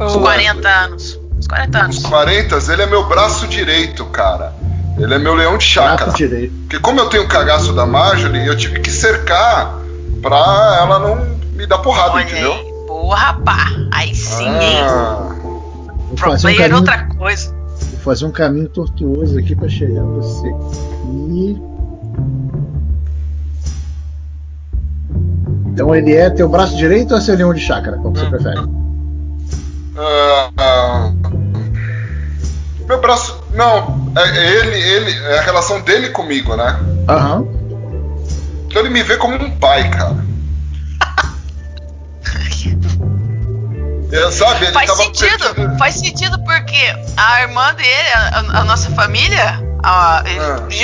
Uns 40 anos. Uns 40 anos. Uns 40, ele é meu braço direito, cara. Ele é meu leão de chácara. Porque como eu tenho cagaço da Marjorie, eu tive que cercar pra ela não me dar porrada, Olha entendeu? Aí. Boa, pá. Aí sim, ah. Vou Pro player um caminho, outra coisa. Vou fazer um caminho tortuoso aqui para chegar a você. E... Então ele é teu braço direito ou é seu leão de chácara? Qual que você hum. prefere? Uh, uh, meu braço. Não, é, é, ele, ele. É a relação dele comigo, né? Aham. Uhum. Então ele me vê como um pai, cara. É, sabe, faz sentido, perdido. faz sentido porque a irmã dele, a, a nossa família, a, ah.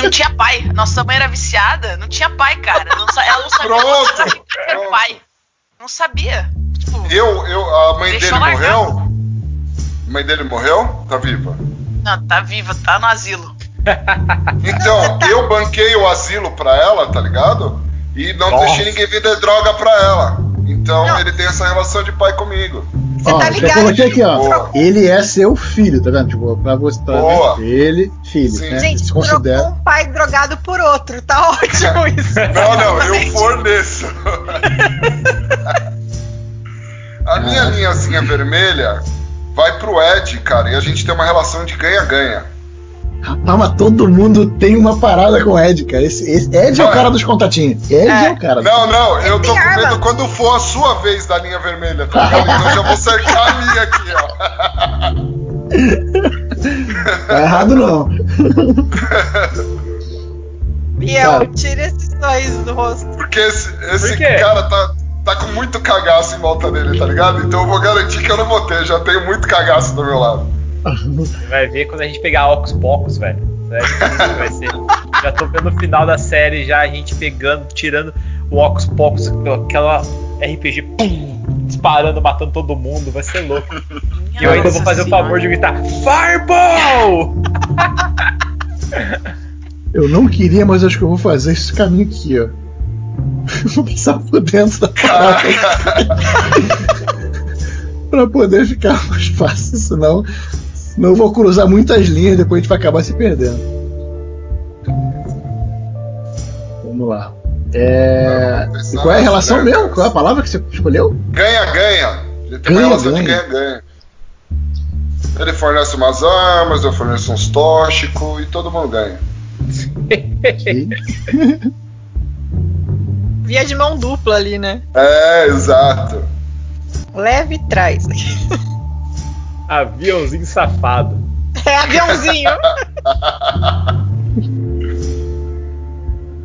não tinha pai. Nossa mãe era viciada, não tinha pai, cara. Não, ela não sabia, pronto, não sabia pronto. pai. Não sabia. Tipo, eu, eu, a mãe dele morreu? A mãe dele morreu? Tá viva? Não, tá viva, tá no asilo. Então, eu banquei o asilo pra ela, tá ligado? E não Nossa. deixei ninguém vender droga pra ela. Então não. ele tem essa relação de pai comigo. Você ó, tá ligado? Eu coloquei aqui, ó. Ele é seu filho, tá vendo? Tipo, pra você pra ele, filho. Sim. Né? Gente, Se considera... um pai drogado por outro, tá ótimo isso. Não, não, eu forneço. a minha ah. linhazinha vermelha vai pro Ed, cara, e a gente tem uma relação de ganha-ganha. Rapaz, mas todo mundo tem uma parada com o Ed, cara. Esse, esse Ed é, é o cara dos contatinhos. Ed é, é o cara. Não, não, eu tô com medo quando for a sua vez da linha vermelha, tá ligado? Então eu já vou cercar a linha aqui, ó. Tá errado não. Biel, tira esses sorriso do rosto. Porque esse, esse Por cara tá, tá com muito cagaço em volta dele, tá ligado? Então eu vou garantir que eu não vou ter, já tenho muito cagaço do meu lado. Você vai ver quando a gente pegar Ocus Pocos, velho. Vai ser. Já tô vendo o final da série, já a gente pegando, tirando o Ocus Pocos, aquela RPG, pum, disparando, matando todo mundo. Vai ser louco. E eu ainda vou fazer o favor de gritar: Fireball! Eu não queria, mas acho que eu vou fazer esse caminho aqui, ó. Vou passar por dentro da parada. pra poder ficar mais fácil, senão, eu vou cruzar muitas linhas depois a gente vai acabar se perdendo. Vamos lá. É... E qual é a relação mesmo? Qual é a palavra que você escolheu? Ganha-ganha. Ele tem uma relação de ganha-ganha. Ele fornece umas armas, eu forneço uns tóxicos e todo mundo ganha. Via de mão dupla ali, né? É, exato. Leve e traz. Aviãozinho safado. É, aviãozinho.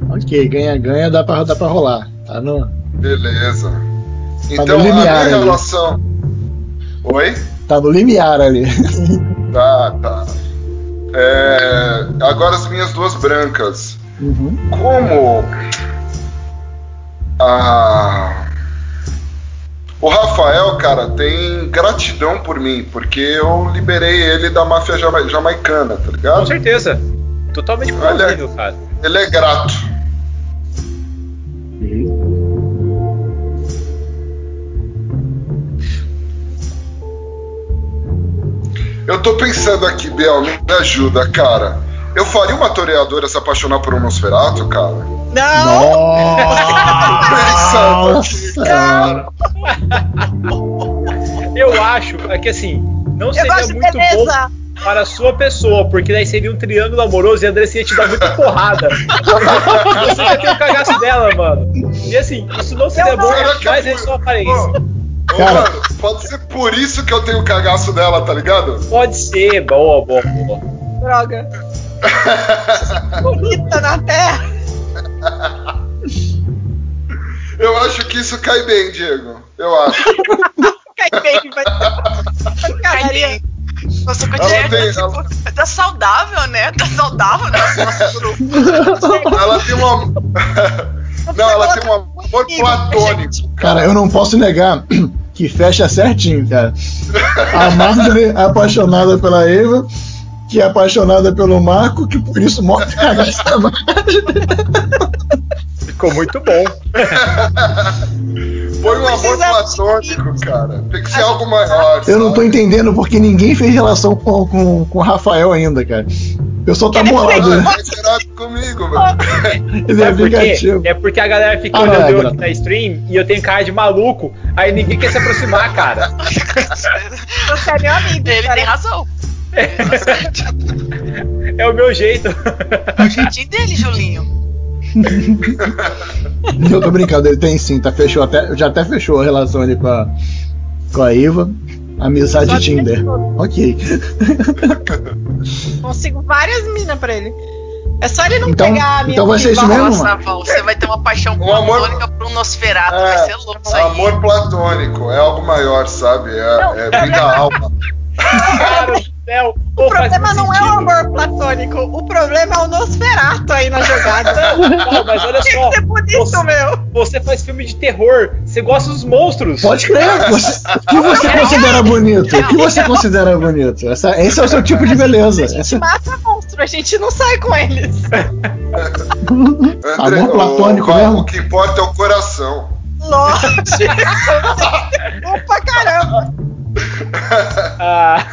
ok, ganha-ganha dá pra, dá pra rolar. Tá no. Beleza. Tá Então, no limiar a minha ali. relação. Oi? Tá no limiar ali. Tá, tá. É, agora as minhas duas brancas. Uhum. Como a... o Rafael, cara, tem gratidão por mim, porque eu liberei ele da máfia jama- jamaicana, tá Com ligado? certeza. Totalmente Olha- plausível, cara. Ele é grato. Eu tô pensando aqui, Biel, me ajuda, cara. Eu faria uma toreadora se apaixonar por um Nosferato, cara? Não! Pensando aqui, cara. Eu acho é que assim, não seria muito bom para a sua pessoa, porque daí seria um triângulo amoroso e a Andressa ia te dar muita porrada. Você já tem o cagaço dela, mano. E assim, isso não seria Eu bom, mas é sua aparência. Ô, ô, Cara. mano, pode ser por isso que eu tenho o cagaço dela, tá ligado? Pode ser, boa, boa, boa. Droga. Bonita na terra. Eu acho que isso cai bem, Diego. Eu acho. Cai bem, vai. Pancadaria. Nossa, com Ela Diego, tem- tipo, ela- tá saudável, né? Tá saudável nosso, nosso grupo. Ela tem uma. Não, ela tem um amor platônico. Cara, eu não posso negar que fecha certinho, cara. A Marjorie é apaixonada pela Eva, que é apaixonada pelo Marco, que por isso morre a essa Ficou muito bom. Foi um amor platônico, cara. Tem que ser algo maior. Eu não tô sabe? entendendo porque ninguém fez relação com, com, com o Rafael ainda, cara. O pessoal tá Ele bolado, né? comigo, velho. Ele é É porque, aplicativo. é porque a galera fica Ah, olhando é eu aqui na stream e eu tenho cara de maluco, aí ninguém quer se aproximar, cara. Você é meu amigo. Ele cara. tem razão. É o meu jeito. É o jeitinho dele, Julinho. Eu tô brincando, ele tem sim, tá, fechou até, já até fechou a relação ali com a, com a Eva. Amizade Só Tinder. Ok. Consigo várias minas pra ele. É só ele não Então- pegar a minha então vai ser isso mesmo? Nossa, Val, você vai ter uma paixão Um amor- platônica por um Nosferato. vai ser louco isso aí. amor platônico. É algo maior, sabe? É, Não, é não, vida alma. Céu. O problema não é o amor platônico, o problema é o Nosferato aí na jogada. Não, mas olha só. que ser por isso, Você, meu. você faz filme de terror, você gosta dos monstros. Pode crer. Você- o que você considera bonito? O que você considera bonito? Essa- esse é o seu tipo de beleza. A gente Essa- mata monstro, a gente não sai com eles. André, Amor platônico o, mesmo? O que importa é o coração. Nossa, Opa, caramba. Ah,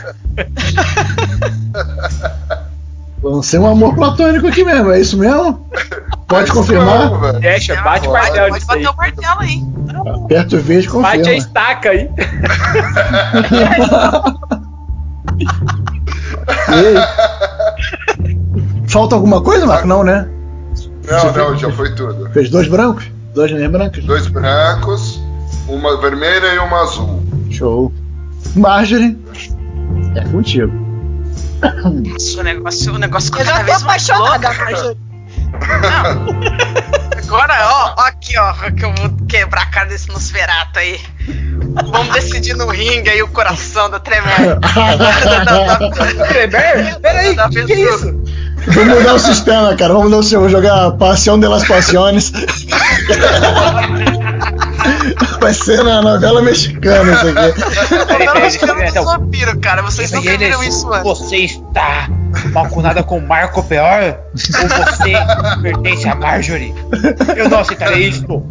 Lancei um amor platônico aqui mesmo, é isso mesmo? Pode É confirmar? deixa, bate o martelo Pode bater o martelo aí. Aperta o V e Bate a confirma. estaca aí. Aí? Falta alguma coisa, Marco? Não, né? Não, não, já foi tudo. Fez dois brancos? Dois linhas brancas? Dois brancos, uma vermelha e uma azul. Show. Marjorie, é contigo. Nossa, o negócio, o negócio Eu já cada tô vez mais louco. Marjorie. Agora, ó, ó aqui, ó, que eu vou quebrar a cara desse Nosferato aí. Vamos decidir no ringue aí o coração da Tremere. Tremer? Peraí, que, que é isso? Vamos mudar o sistema, cara. Vamos mudar o sistema. Vou jogar Passeão de las Passiones. Vai ser na novela mexicana isso aqui. Novela mexicana do vampiro, cara. Vocês nunca viram isso antes. Você está malcunada com Marco Peor? Ou você pertence a Marjorie? Eu não aceitarei isso.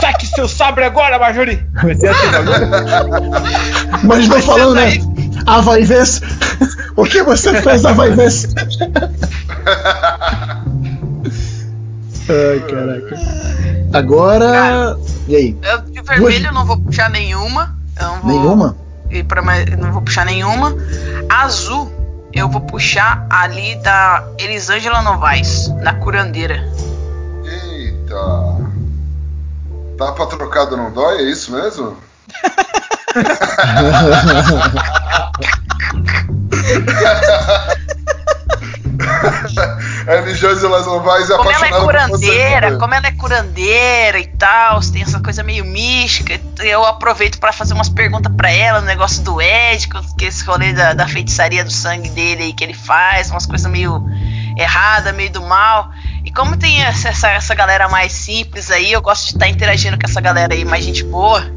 Saque seu sabre agora, Marjorie! Mas estou falando, né? Ah, vai ver. O que você fez, ah, vai ver. Ai, caraca. Agora. Cara, e aí? Eu, de vermelho eu não vou puxar nenhuma. Eu não vou, Nenhuma? E pra, mais- eu não vou puxar nenhuma. Azul, eu vou puxar ali da Elisângela Novaes, na curandeira. Eita. Tá pra trocado não dói, é isso mesmo? a Elisângela Novaes é Como ela é por curandeira, como ela é curandeira e tal, tem essa coisa meio mística, eu aproveito pra fazer umas perguntas pra ela, no negócio do Ed, que esse rolê da, da feitiçaria do sangue dele aí que ele faz, umas coisas meio erradas, meio do mal. E como tem essa, essa, essa galera mais simples aí, eu gosto de estar interagindo com essa galera aí, mais gente boa.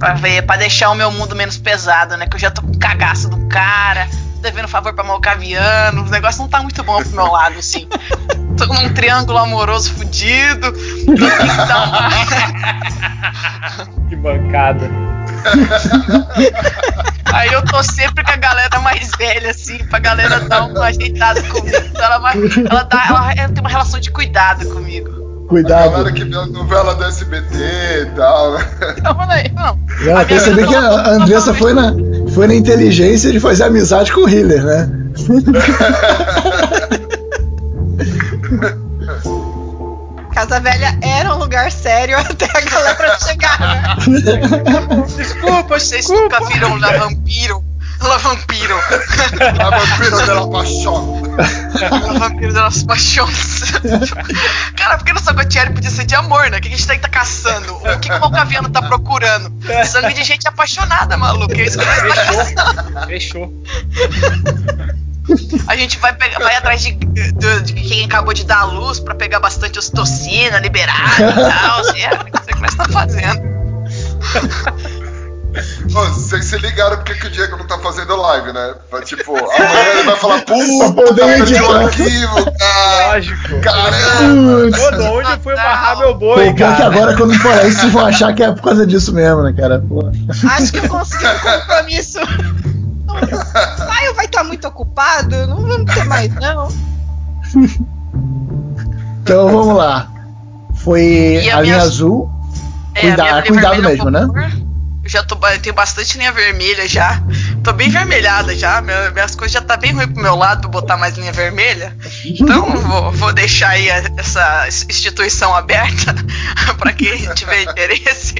Pra, ver, pra deixar o meu mundo menos pesado, né? Que eu já tô com cagaço do cara, devendo favor pra Malcaviano, o negócio não tá muito bom pro meu lado, assim. Tô num triângulo amoroso fudido. tenho que bancada. Aí eu tô sempre com a galera mais velha, assim, pra galera dar uma ajeitada comigo. Então ela, vai, ela, dá, ela, ela tem uma relação de cuidado comigo. A Cuidado. galera que vê a novela do SBT e tal, né? Não, não, não. Já A minha percebi que a a Andressa foi na, foi na inteligência de fazer amizade com o healer, né? Casa Velha era um lugar sério até a galera chegar, né? Desculpa, vocês nunca viram La Vampiro. La Vampiro. A vampira dela paixão. La Vampiro das Paixões. Cara, por que nossa gotiária podia ser de amor, né? O que a gente tá, tá caçando? O que, que o Malcaviano tá procurando? Sangue de gente apaixonada, maluco. É isso que nós tá caçando. Fechou. A gente vai, pegar, vai atrás de, de- de quem acabou de dar a luz pra pegar bastante ocitocina, liberar e tal. Assim, é isso que nós estamos fazendo. Vocês se ligaram porque que o Diego não tá fazendo live, né? Tipo, amanhã ele vai falar, puta, poder perdi o editar. arquivo, cara. Lógico. Caramba. Mano, onde eu fui amarrar meu Pô, boi, que cara? agora quando falar isso, vocês vão achar que é por causa disso mesmo, né, cara? Pô. Acho que eu consegui um compromisso. O Caio vai estar muito ocupado, não vamos ter mais, não. Então vamos lá. Foi E a a linha minha- azul. É, Cuida- a minha cuidado mesmo, né? Eu já tô, tenho bastante linha vermelha já. Tô bem vermelhada já. minha- Minhas coisas já tá bem ruim pro meu lado pra botar mais linha vermelha. Então vou, vou deixar aí a- essa instituição aberta pra quem tiver interesse.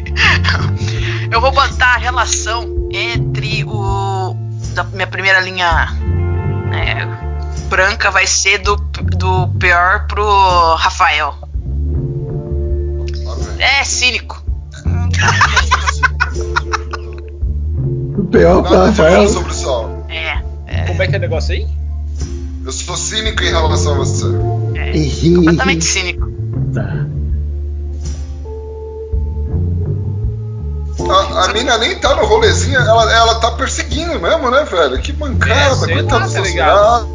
Eu vou botar a relação entre o da minha primeira linha é, branca vai ser do, do pior pro Rafael. É cínico. O pior Rafael. sobre o sol. É. Como é que é o negócio aí? Eu sou cínico em relação a você. Ih, Completamente cínico. tá. A, a mina nem tá no rolezinho, ela, ela tá perseguindo mesmo, né, velho? Que É, mancada, sei coitada tá ligado?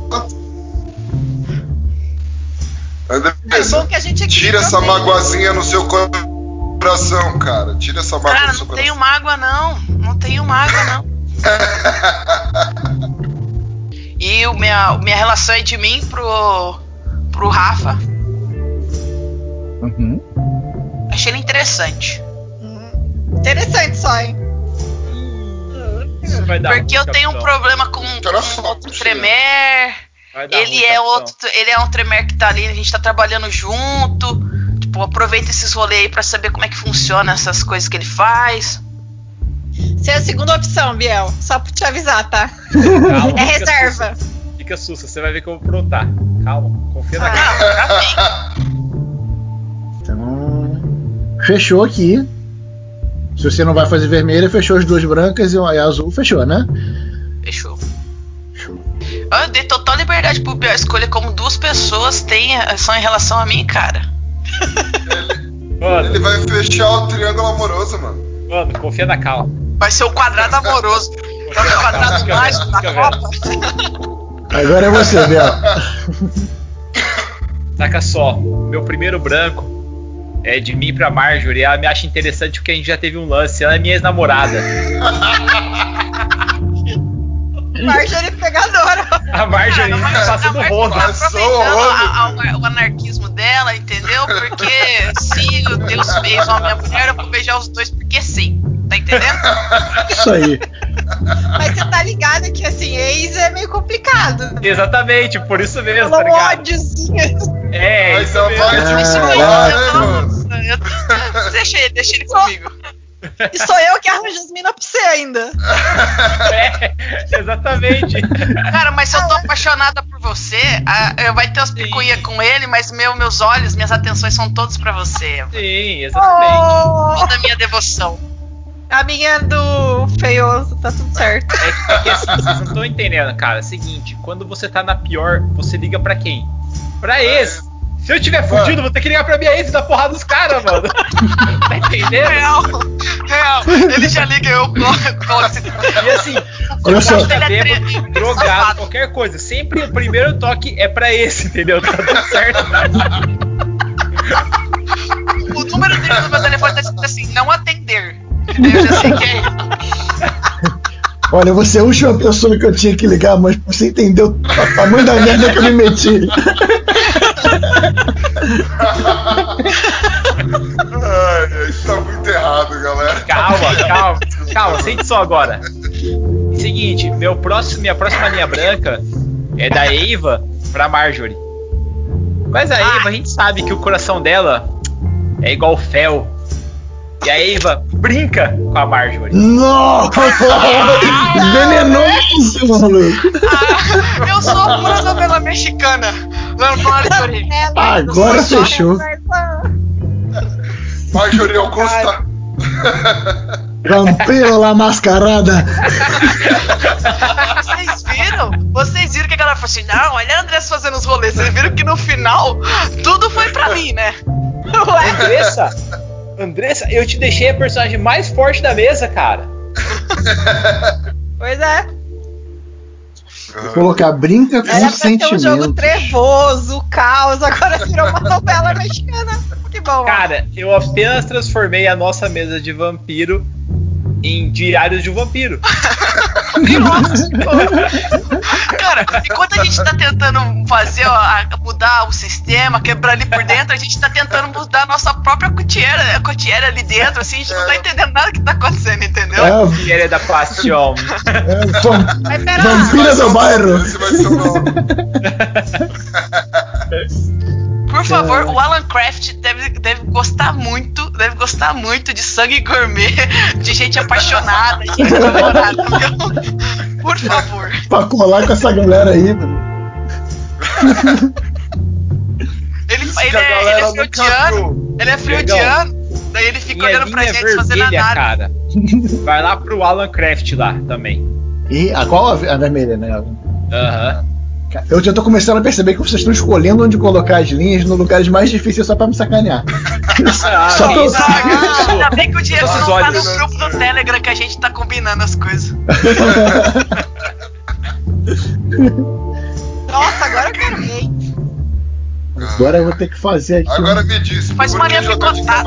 É que a gente tira essa bem. magoazinha no seu coração, cara. Tira essa mágoa Cara, do seu não tenho coração. mágoa não. Não tenho mágoa não. E o minha, minha relação é de mim pro, pro Rafa. Uhum. Achei ele interessante. Hum, Interessante só, hein? Isso vai dar Porque eu tenho um problema com, com outro Tremer. Ele é capitão. outro. Ele é um Tremer que tá ali, a gente tá trabalhando junto. Tipo, aproveita esses rolês aí pra saber como é que funciona essas coisas que ele faz. Você é a segunda opção, Biel. Só pra te avisar, tá? Calma, É fica reserva. sussa. Fica sussa, você vai ver que eu vou aprontar. Calma, confia na Ah. cara. Então. Fechou aqui. Se você não vai fazer vermelha, fechou as duas brancas e a azul, fechou, né? Fechou. Show. Eu dei total liberdade pro Biel escolher como duas pessoas têm, são em relação a mim, cara. Mano. Ele vai fechar o triângulo amoroso, mano. Mano, confia na calma. Vai ser o quadrado amoroso. É o quadrado mágico da Copa. Agora é você, Bel. Saca só, meu primeiro branco é de mim pra Marjorie. Ela me acha interessante porque a gente já teve um lance. Ela é minha ex-namorada. Marjorie pegadora. A Marjorie Cara, mas, passa do rodo. Tá aproveitando o anarquismo dela, entendeu? Porque se Deus fez uma minha mulher, eu vou beijar os dois porque sim. Tá entendendo? Isso aí. Mas você tá ligado que assim, ex é meio complicado. Exatamente, por isso mesmo, tá ligado? Ódiozinho. É, isso então mesmo. vai de ah, Deixa ele, deixa ele comigo. E sou eu que arranjo as minas pra você ainda. É, exatamente. Cara, mas se eu tô apaixonada por você, a, vai ter umas picuinhas com ele, mas meu, meus olhos, minhas atenções são todos pra você. Sim, exatamente. Oh. Toda a minha devoção. A minha do feioso, tá tudo certo. É, é que assim, vocês não estão entendendo, cara. É o seguinte, quando você tá na pior, você liga pra quem? Pra ex. Se eu tiver fudido, vou ter que ligar pra minha ex e dar porrada dos caras, mano. tá entendendo? Real, real. Ele já liga eu E assim, Olha só. Tá bêbado, drogado, qualquer coisa. Sempre o primeiro toque é pra esse, entendeu? Tá tudo certo. o número dele no meu telefone tá escrito assim, não atender. Eu já sei que é Olha, você é a última pessoa que eu tinha que ligar, mas você entendeu o tamanho da merda que eu me meti. Ai, isso tá muito errado, galera. Calma, calma, calma, sente só agora. Seguinte, meu próximo, minha próxima linha branca é da Eva pra Marjorie. Mas a Eva, a gente sabe que o coração dela é igual o fel. E a Eva brinca com a Marjorie. Nossa! Venenoso, maluco! Ah, eu sou uma novela mexicana. Marjorie. Agora fechou. Marjorie Augusta. Vampiro la mascarada. Vocês viram? Vocês viram que a galera falou assim: não, olha a Andressa fazendo os rolês. Vocês viram que no final tudo foi pra mim, né? Ué? Andressa, Andressa, eu te deixei a personagem mais forte da mesa, cara. pois é. Vou colocar brinca com Era sentimento. um jogo trevoso, caos, agora virou uma novela mexicana. Que bom. Cara, eu apenas transformei a nossa mesa de vampiro em Diários de um Vampiro. Cara, enquanto a gente tá tentando fazer, ó, mudar o sistema, quebrar ali por dentro, a gente tá tentando mudar a nossa própria cotiera, a cotiera ali dentro, assim, a gente não tá entendendo nada que tá acontecendo, entendeu? É, Cotiera da Passion. é, pera vampira do bairro. Esse vai ser o nome. Por favor, o Alan Craft deve, deve gostar muito, deve gostar muito de sangue gourmet, de gente apaixonada, gente namorada, viu? Por favor. Pra colar com essa galera aí, mano. Ele, ele, é, ele é freudiano, ele é freudiano, daí ele fica Minha olhando pra linha gente fazendo vermelha, nada. cara. Vai lá pro Alan Craft lá também. E a qual a, a vermelha, né? Aham. Eu já tô começando a perceber que vocês estão escolhendo onde colocar as linhas no lugares mais difíceis só pra me sacanear. Ah, Só pra Ah, ainda bem que o Diego não tá no grupo do Telegram que a gente tá combinando as coisas. Nossa, agora eu quero ver. Agora eu vou ter que fazer aqui. Agora me diz, Faz por uma que linha jogar de lá?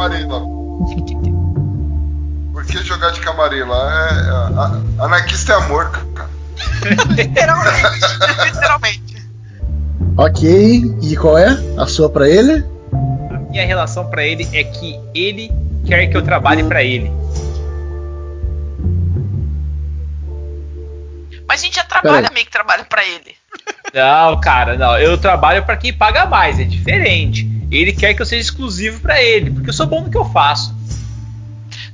Por que jogar de camarim lá? É, a- a- anarquista é amor, cara. Literalmente. Literalmente. Ok, e qual é? A sua pra ele? A minha relação pra ele é que ele quer que eu trabalhe pra ele. Mas a gente já trabalha meio que trabalha pra ele. Não, cara, não. Eu trabalho pra quem paga mais, é diferente. Ele quer que eu seja exclusivo pra ele, porque eu sou bom no que eu faço.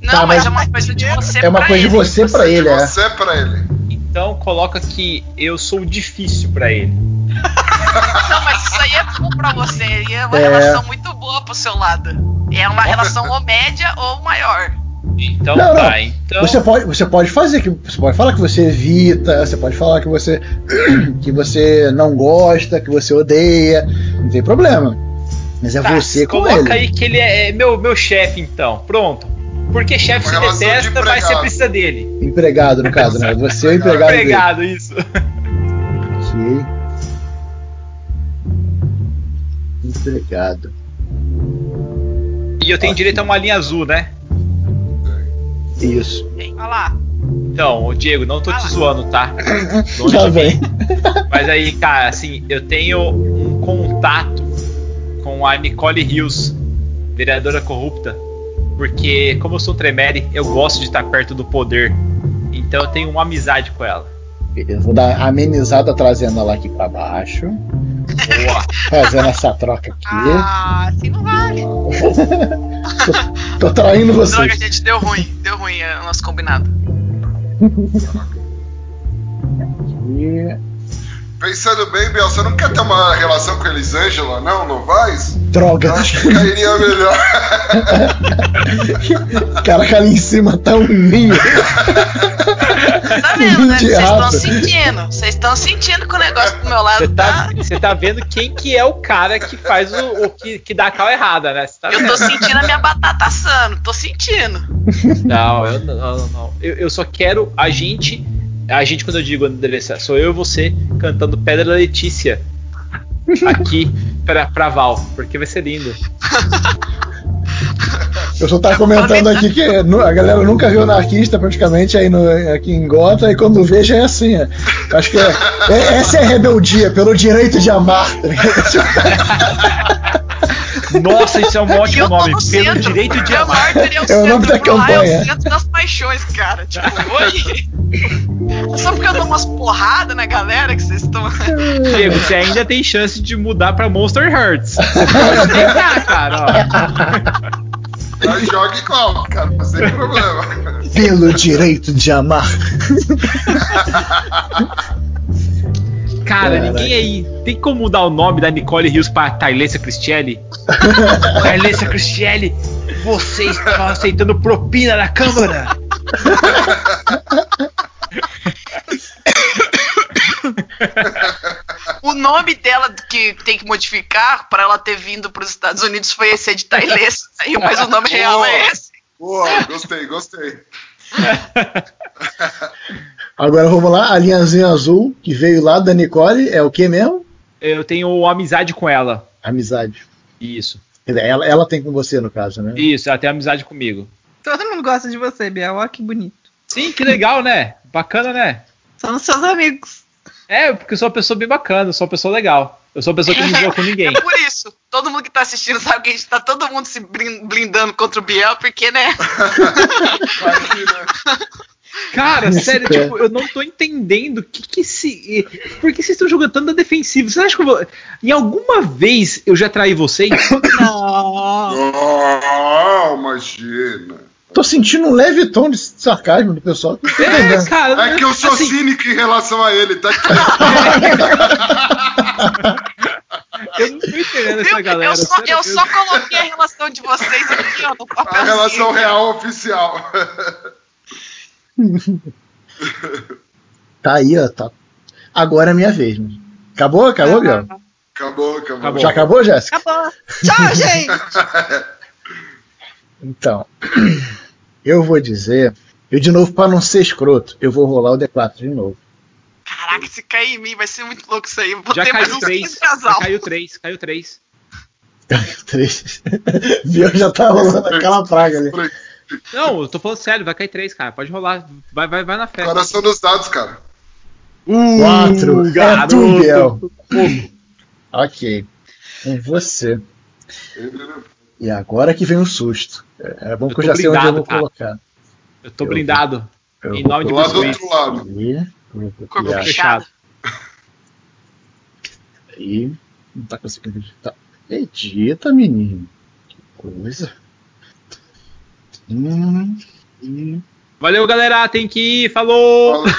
Não, Tá, mas, mas é uma coisa de você É uma pra coisa de ele. você pra ele, é. Você pra ele. Então coloca que eu sou difícil pra ele. Não, mas isso aí é bom pra você. E é uma É. relação muito boa pro seu lado. É uma relação ou média ou maior. Então Não, tá, não. então. Você pode, você pode fazer que você pode falar que você evita, você pode falar que você que você não gosta, que você odeia, não tem problema. Mas é Tá, você com coloca ele. aí que ele é, é meu, meu chefe, então. Pronto. Porque chefe se relação de detesta, mas você precisa dele. Empregado, no caso, né? Você é o empregado dele. Empregado, isso. Ok. Empregado. E eu tenho direito a uma linha azul, né? Isso. Olha lá. Então, Diego, não tô te zoando, tá? Longe vem. mim. Mas aí, cara, assim, eu tenho um contato com a Nicole Rios, vereadora corrupta, porque como eu sou um tremere, eu gosto de estar perto do poder. Então eu tenho uma amizade com ela. Beleza, vou dar amenizada trazendo ela aqui pra baixo. Boa. Fazendo essa troca aqui. Ah, assim não vale. Tô traindo Droga, vocês. gente, deu ruim. Deu ruim é o nosso combinado. Aqui. Pensando bem, Biel, você não quer ter uma relação com a Elisângela, não? Novaes? Droga. Eu acho que cairia melhor. Caraca, ali em cima tá um ninho. Tá vendo, né? Vocês estão sentindo. Vocês estão sentindo que o negócio do meu lado Você tá, tá. você tá vendo quem que é o cara que faz o, o que, que dá a cal errada, né? Tá Eu tô sentindo a minha batata assando. Tô sentindo. Não, eu não, não, não. Eu, eu só quero a gente. A gente, quando eu digo Andressa, sou eu e você cantando Pedra da Letícia aqui pra, pra Val, porque vai ser lindo. Eu só tava comentando aqui que a galera nunca viu anarquista praticamente aí no, aqui em Gota e quando vê já é assim. é. Acho que é, é- essa é a rebeldia, pelo direito de amar. Nossa, isso é um ótimo nome, no pelo centro. direito de amar. É o É o nome centro. da por lá É campanha. o centro das paixões, cara. Tipo, oi. Só porque eu dou umas porradas na galera que vocês estão. Diego, você ainda tem chance de mudar pra Monster Hearts. Você pode tentar, cara. Ó. Joga igual, cara, sem problema. Pelo direito de amar. Cara, Caraca. ninguém aí. Tem como mudar o nome da Nicole Rios pra Tailessa Cristielli? Tailessa Cristielli, você estava aceitando propina na Câmara? O nome dela que tem que modificar pra ela ter vindo pros Estados Unidos foi esse aí de Tailessa. Aí, Mas o nome real é esse. Boa, gostei, gostei. Agora vamos lá, a linhazinha azul que veio lá da Nicole é o que mesmo? Eu tenho amizade com ela. Amizade. Isso. Ela, ela tem com você, no caso, né? Isso, ela tem amizade comigo. Todo mundo gosta de você, Biel. Olha que bonito. Sim, que legal, né? Bacana, né? São seus amigos. É, porque eu sou uma pessoa bem bacana, eu sou uma pessoa legal. Eu sou uma pessoa que não zoa com ninguém. É por isso. Todo mundo que tá assistindo sabe que a gente tá todo mundo se blin- blindando contra o Biel, porque, né? Cara, Isso sério, é. tipo, eu não tô entendendo o que que se. Por que vocês estão jogando tanto na defensiva? Vocês acham que eu vou. Em alguma vez eu já traí vocês? Não. Não, imagina. Tô sentindo um leve tom de sarcasmo do pessoal. É, cara. É que eu sou assim, cínico em relação a ele, tá? Eu não tô entendendo essa galera. eu só, eu só coloquei a relação de vocês aqui, ó, no papel. A relação real oficial. Tá aí, ó. Tá. Agora é minha vez. mano. Acabou? Acabou, Biel? Acabou, acabou. Acabou. Já acabou, Jéssica? Acabou. Tchau, gente. Então, eu vou dizer. Eu, de novo, pra não ser escroto, eu vou rolar o D4 de novo. Caraca, se cair em mim vai ser muito louco isso aí. Vou Já ter mais caiu três. 15 Já casal. caiu três, caiu três. Três. Biel já tá rolando aquela praga ali. Não, eu tô falando sério, vai cair três, cara. Pode rolar. Vai, vai, vai na fé. Coração dos dados, cara. Quatro. É garoto. tu, Biel. Ok. Com você. E agora que vem o susto. É é bom Eu que eu já sei onde eu vou cara. colocar. Eu tô Eu- blindado. Eu Em nome de Do lado do Bruce outro lado. Vou Corpo fechado. aí. Não tá conseguindo editar. Edita, menino. Que coisa. Valeu, galera. Tem que ir. Falou.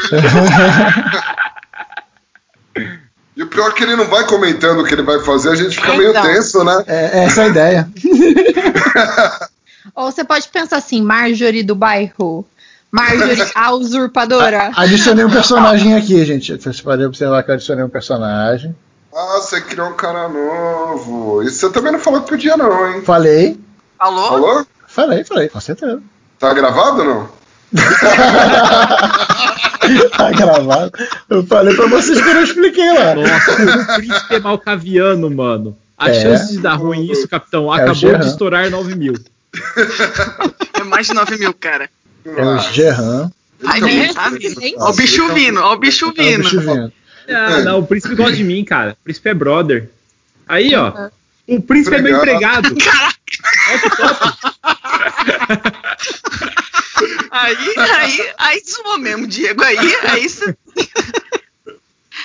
E o pior é que ele não vai comentando o que ele vai fazer, a gente fica meio Então. tenso, né? É, essa é a ideia. Ou você pode pensar assim, Marjorie do bairro. Marjorie a usurpadora. Adicionei um personagem aqui, gente. Vocês podem observar que eu adicionei um personagem. Ah, você criou um cara novo. E você também não falou que podia, não, hein? Falei, Falou? Falou? Falei, falei, com certeza. Tá gravado ou não? tá gravado. Eu falei pra vocês que eu não expliquei lá. Nossa, o príncipe é malcaviano, mano. A É. chance de dar ruim isso, capitão, o acabou de estourar 9 mil. É mais de 9 mil, cara. É o Gerran. Vir, muito- tá vindo. Hein? Ó o bicho vindo, ó o bicho É vindo. vindo. Ah, não, o príncipe gosta de mim, cara. O príncipe é brother. Aí, ó. O príncipe é meu Empregado. empregado. Aí, aí, aí zoou mesmo, Diego. Aí, aí você.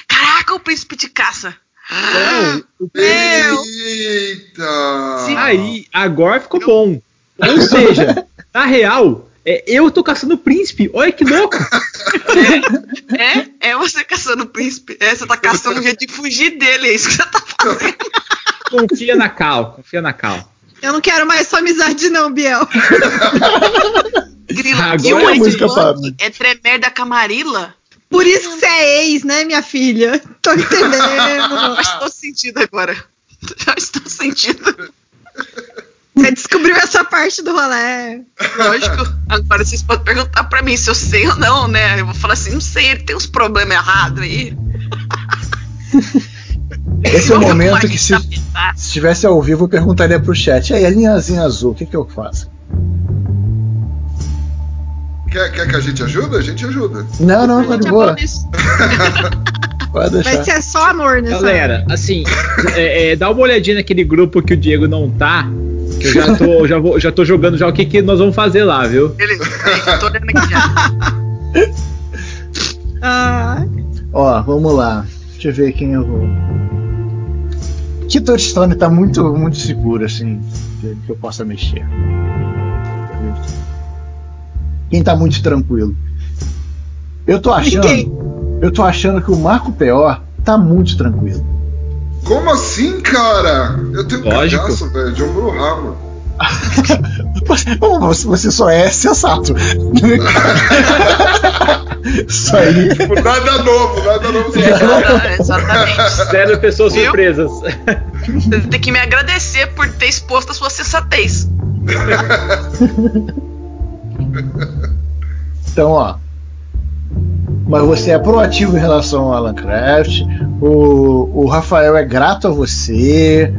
Caraca, o príncipe de caça. Não, o Meu! Eita! Aí, agora ficou bom. Ou seja, na real, é, eu tô caçando o príncipe. Olha que louco. É, é você caçando o príncipe. É, você tá caçando um jeito de fugir dele, é isso que você tá fazendo. Confia na Cal, confia na Cal. Eu não quero mais sua amizade, não, Biel. Grilo, Agora e o é música é tremer da camarila? Por isso que você é ex, né, minha filha? Tô entendendo. Faz todo sentido agora. Faz todo sentido. Você descobriu essa parte do rolê. Lógico. Agora vocês podem perguntar pra mim se eu sei ou não, né? Eu vou falar assim, não sei, ele tem uns problemas errados aí. Esse é o momento que se, estivesse ao vivo eu perguntaria pro chat. Aí, a linhazinha azul, o que, que eu faço? Quer, quer que a gente ajude? A gente ajuda. Não, não, tá de boa. Pode Vai deixar. ser só amor nessa. Galera, assim, é, é, dá uma olhadinha naquele grupo que o Diego não tá. Que eu já tô, já vou, já tô jogando já o que, que nós vamos fazer lá, viu? Beleza, peraí, que eu tô olhando aqui já. Ah, Ó, vamos lá. Deixa eu ver quem eu vou. Que Touchstone tá muito, muito seguro, assim, que, que eu possa mexer. Quem tá muito tranquilo? Eu tô achando. Eu tô achando que o Marco P.O. tá muito tranquilo. Como assim, cara? Eu tenho um Lógico. cagaço, velho, de ombro ramo. Você, você só é sensato. Isso aí. Tipo, nada novo, nada novo. Exata- Exatamente. Zero pessoas Viu? surpresas. Você tem que me agradecer por ter exposto a sua sensatez. Então, ó. Mas você é proativo em relação ao Alan Craft. O, o Rafael é grato a você.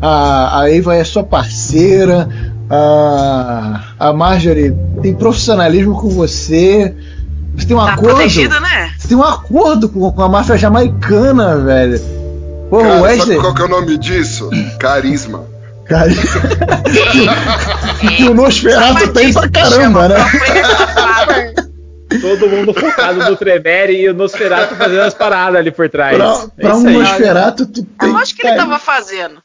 A, a Eva é sua parceira. A, a Marjorie tem profissionalismo com você. Você tem um Tá acordo. né? Você tem um acordo com, com a máfia jamaicana, velho. Pô, o Cara, Wesley. sabe qual que é o nome disso? Carisma. Que o Nosferatu tem pra caramba, né? Todo mundo focado no Tremere e o Nosferatu fazendo as paradas ali por trás. Pra, É pra isso um aí. Nosferatu, tu É tem lógico que ele tava fazendo.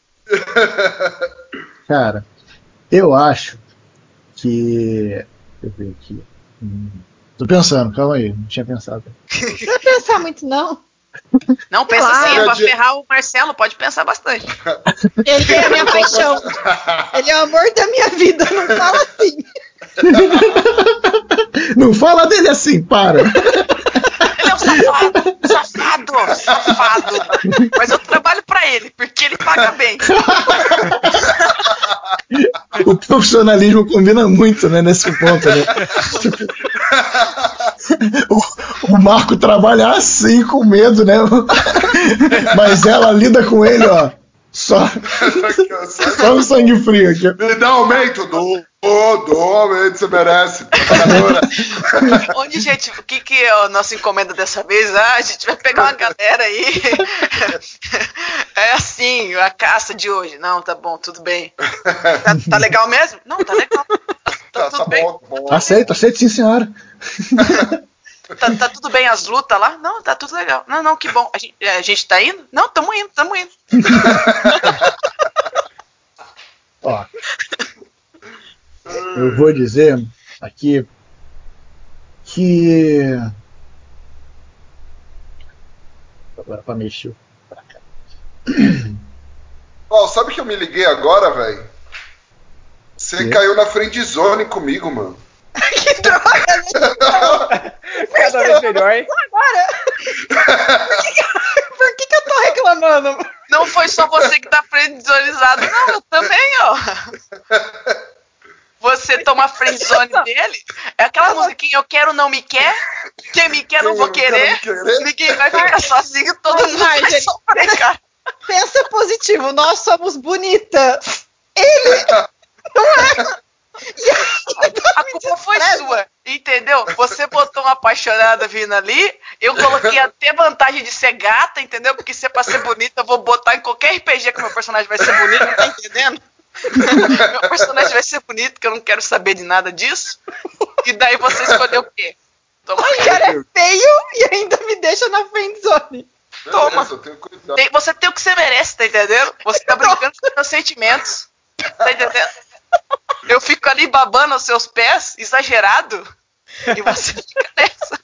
Cara, eu acho que. Deixa eu ver aqui. Hum, Tô pensando, calma aí, não tinha pensado. não vai pensar muito, não. Não, pensa Claro. assim, é pra ferrar o Marcelo, pode pensar bastante. Ele é a minha paixão. Ele é o amor da minha vida. Não fala assim. Não fala dele assim, para! Safado, safado, safado. Mas eu trabalho pra ele, porque ele paga bem. O profissionalismo combina muito, né, nesse ponto, né? O, o Marco trabalha assim, com medo, né? Mas ela lida com ele, ó. Só, só no sangue frio aqui. Me dá aumento, dou, dou aumento, você merece. Onde, gente, o que, que é a nossa encomenda dessa vez? Ah, a gente vai pegar uma galera aí. É assim, a caça de hoje. Não, tá bom, tudo bem. Tá, tá legal mesmo? Não, tá legal. Tá, Tá, tudo tá bem. bom, tá bom. Aceito, aceito sim, senhora. Tá, tá tudo bem as lutas lá? Não, tá tudo legal. Não, não, que bom. A gente, a gente tá indo? Não, tamo indo, tamo indo. Ó. Eu vou dizer aqui que. Agora pra mexer. pra cá. Ó, sabe que eu me liguei agora, velho? Você caiu na friend zone comigo, mano. Que droga. Cada vez melhor, hein? Agora. Por que, que- por que, que eu tô reclamando? Não foi só você que tá friendzonizado, não, eu também, ó. Você toma friendzone dele, é aquela musiquinha Eu quero, não me quer, quem me quer, não vou querer, ninguém vai ficar sozinho, todo mundo vai sofrer, cara. Pensa positivo, nós somos bonitas. Ele não é. A culpa foi sua, entendeu? Você botou uma apaixonada vindo ali, eu coloquei até vantagem de ser gata, entendeu? Porque se é pra ser bonita, eu vou botar em qualquer RPG que meu personagem vai ser bonito, tá entendendo? Meu personagem vai ser bonito, que eu não quero saber de nada disso. E daí você escolheu o quê? Toma aí. O cara é feio e ainda me deixa na friendzone. Toma. Tem, você tem o que você merece, tá entendendo? Você tá brincando com seus sentimentos. Tá entendendo? Eu fico ali babando aos seus pés, exagerado, e você fica nessa.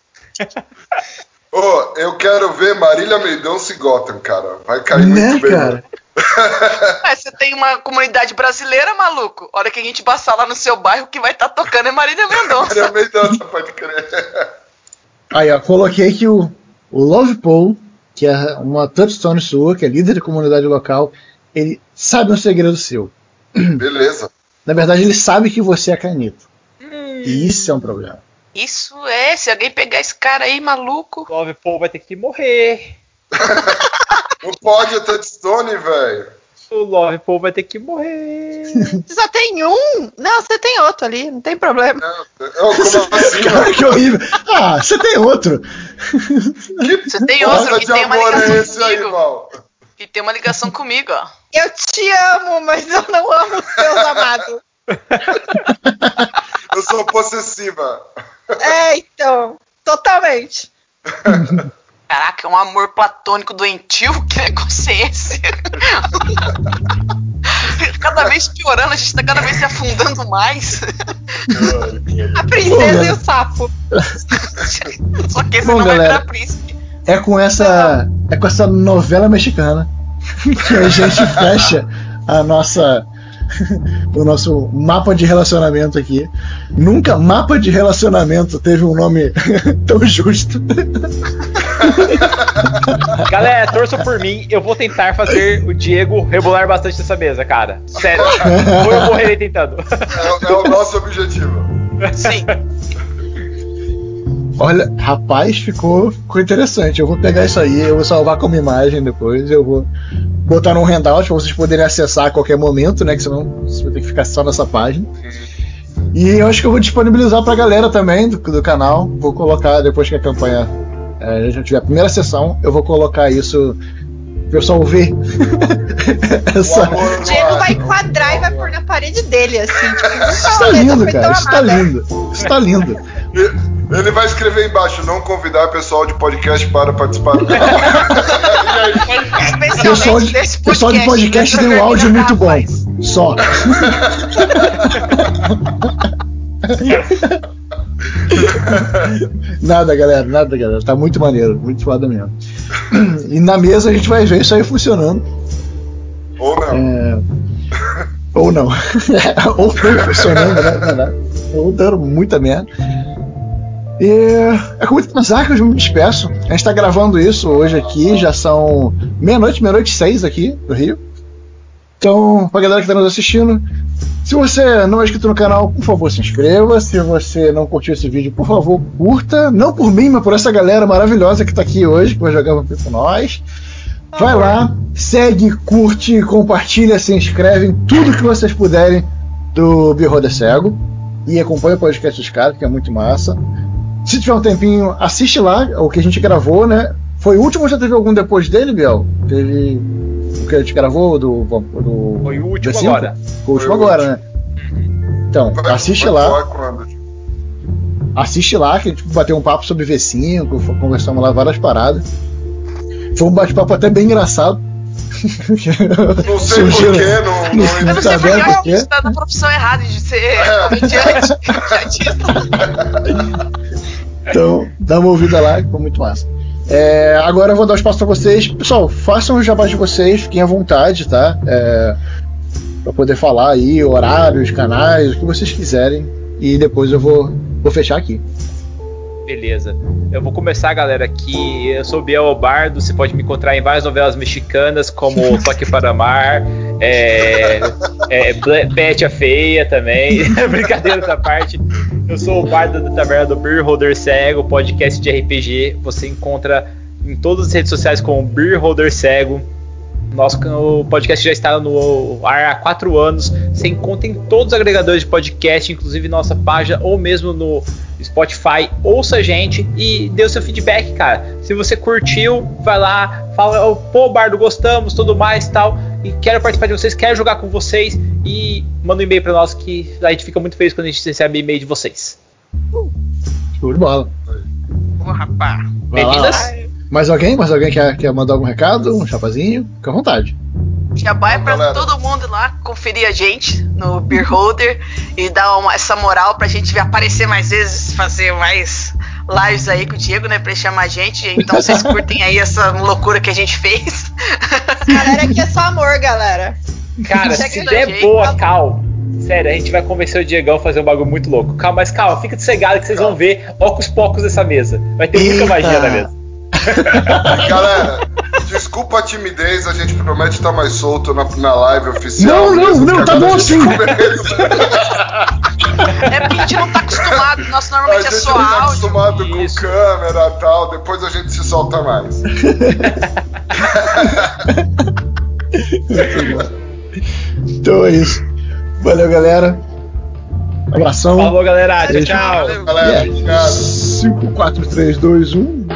Ô, oh, eu quero ver Marília Meidão-se Gotham, cara. Vai cair né, muito bem. Cara? Mas você tem uma comunidade brasileira, maluco. Hora que a gente passar lá no seu bairro, que vai estar tá tocando é Marília Mendonça. Marília Mendonça, pode crer. Aí, ó, coloquei aqui o, o Love Paul, que é uma touchstone sua, que é líder de comunidade local. Ele sabe um segredo seu. Beleza. Na verdade, ele sabe que você é canito. Hum. E isso é um problema. Isso é, se alguém pegar esse cara aí, maluco. O Love Paul vai ter que morrer. Não pode o Touchstone, velho. O Love Paul vai ter que morrer. Você só tem um? Não, você tem outro ali, não tem problema. Não, como assim, Cara, que horrível. Ah, você tem outro. Você tem outro que tem uma ligação é comigo. Aí, que tem uma ligação comigo, ó. Eu te amo, mas eu não amo os seus amados. eu sou possessiva. É, então. Totalmente. Caraca, é um amor platônico doentio? Que negócio é esse? cada vez piorando, a gente tá cada vez se afundando mais. a princesa e o sapo. Só que esse Bom, não galera, vai virar príncipe. É com essa. É com essa novela mexicana que a gente fecha a nossa o nosso mapa de relacionamento aqui. Nunca mapa de relacionamento teve um nome tão justo. Galera, torçam por mim. Eu vou tentar fazer o Diego rebolar bastante nessa mesa, cara. Sério. Ou eu morrerei tentando. É, é o nosso objetivo. Sim. Olha, rapaz, ficou, ficou interessante. Eu vou pegar isso aí, eu vou salvar como imagem depois, eu vou botar num handout para vocês poderem acessar a qualquer momento, né? Que senão você vai ter que ficar só nessa página. E eu acho que eu vou disponibilizar pra galera também do, do canal. Vou colocar, depois que a campanha é, já tiver a primeira sessão, eu vou colocar isso o pessoal ver. Essa... O Diego vai enquadrar e vai pôr na parede dele, assim. Tipo, isso tá lindo, cara. Isso tá lindo. Isso tá lindo. Ele vai escrever embaixo, não convidar pessoal de podcast para participar do pessoal, de, podcast, pessoal de podcast tem um áudio muito bom. Só. nada, galera, nada, galera. Tá muito maneiro, muito foda mesmo. E na mesa a gente vai ver isso aí funcionando. Ou não. É... Ou não. Ou não funcionando, né? Ou dando muita merda. E é com muito pesar que eu me despeço. A gente tá gravando isso hoje aqui, já são meia-noite, meia-noite seis aqui do Rio. Então, pra galera que tá nos assistindo, se você não é inscrito no canal, por favor, se inscreva. Se você não curtiu esse vídeo, por favor, curta. Não por mim, mas por essa galera maravilhosa que tá aqui hoje, que vai jogar Vampiro com nós. Vai lá, segue, curte, compartilha, se inscreve em tudo que vocês puderem do Beholder Cego. E acompanha o podcast dos caras, que é muito massa. Se tiver um tempinho, assiste lá o que a gente gravou, né? Foi o último ou já teve algum depois dele, Biel? Teve o que a gente gravou do. do foi o último agora. Foi o último foi agora, o último. né? Então, foi, assiste foi lá. Assiste lá, que a gente bateu um papo sobre V5, conversamos lá várias paradas. Foi um bate-papo até bem engraçado. Não sei porquê, não, não, não, não sei porque você tá na profissão errada de ser é. comediante. Então, dá uma ouvida lá, foi muito massa. É, agora eu vou dar espaço para vocês. Pessoal, façam os jabás de vocês, fiquem à vontade, tá? É, para poder falar aí, horários, canais, o que vocês quiserem. E depois eu vou, vou fechar aqui. Beleza. Eu vou começar, galera, aqui. Eu sou Biel Bardo. Você pode me encontrar em várias novelas mexicanas, como Toque para Mar, é, é, Pet a Feia também. Brincadeira essa parte. Eu sou o Bardo da Taverna do Beer Holder Cego, podcast de RPG. Você encontra em todas as redes sociais como Beer Holder Cego. Nosso o podcast já está no ar há quatro anos. Você encontra em todos os agregadores de podcast, inclusive nossa página ou mesmo no Spotify. Ouça a gente e dê o seu feedback, cara. Se você curtiu, vai lá, fala, pô, Bardo, gostamos, tudo mais tal. E quero participar de vocês, quero jogar com vocês. E manda um e-mail para nós que a gente fica muito feliz quando a gente recebe e-mail de vocês. Show de bola. Ô, rapaz. Bem-vindas. Mais alguém? Mais alguém quer, quer mandar algum recado? Um chapazinho? Fica à vontade. Já vai para todo mundo lá conferir a gente no Beer Holder e dar uma, essa moral pra gente aparecer mais vezes, fazer mais lives aí com o Diego, né? Pra ele chamar a gente. Então vocês curtem aí essa loucura que a gente fez. Galera, aqui é só amor, galera. Cara, se der jeito, boa, tá Cal. Sério, a gente vai convencer o Diegão a fazer um bagulho muito louco. Calma, mas calma, fica sossegado que vocês vão ver ocos pocos dessa mesa. Vai ter muita magia na mesa. Galera, desculpa a timidez, a gente promete estar mais solto na, na live oficial. Não, não, não, tá bom assim. É porque a gente não tá acostumado, nosso normalmente é só áudio. A gente não tá acostumado Isso. com câmera e tal, depois a gente se solta mais. então é isso. Valeu, galera. Abração. Falou, galera. Tchau, tchau. Valeu, galera. Yeah. Obrigado. 5, 4, 3, 2, 1.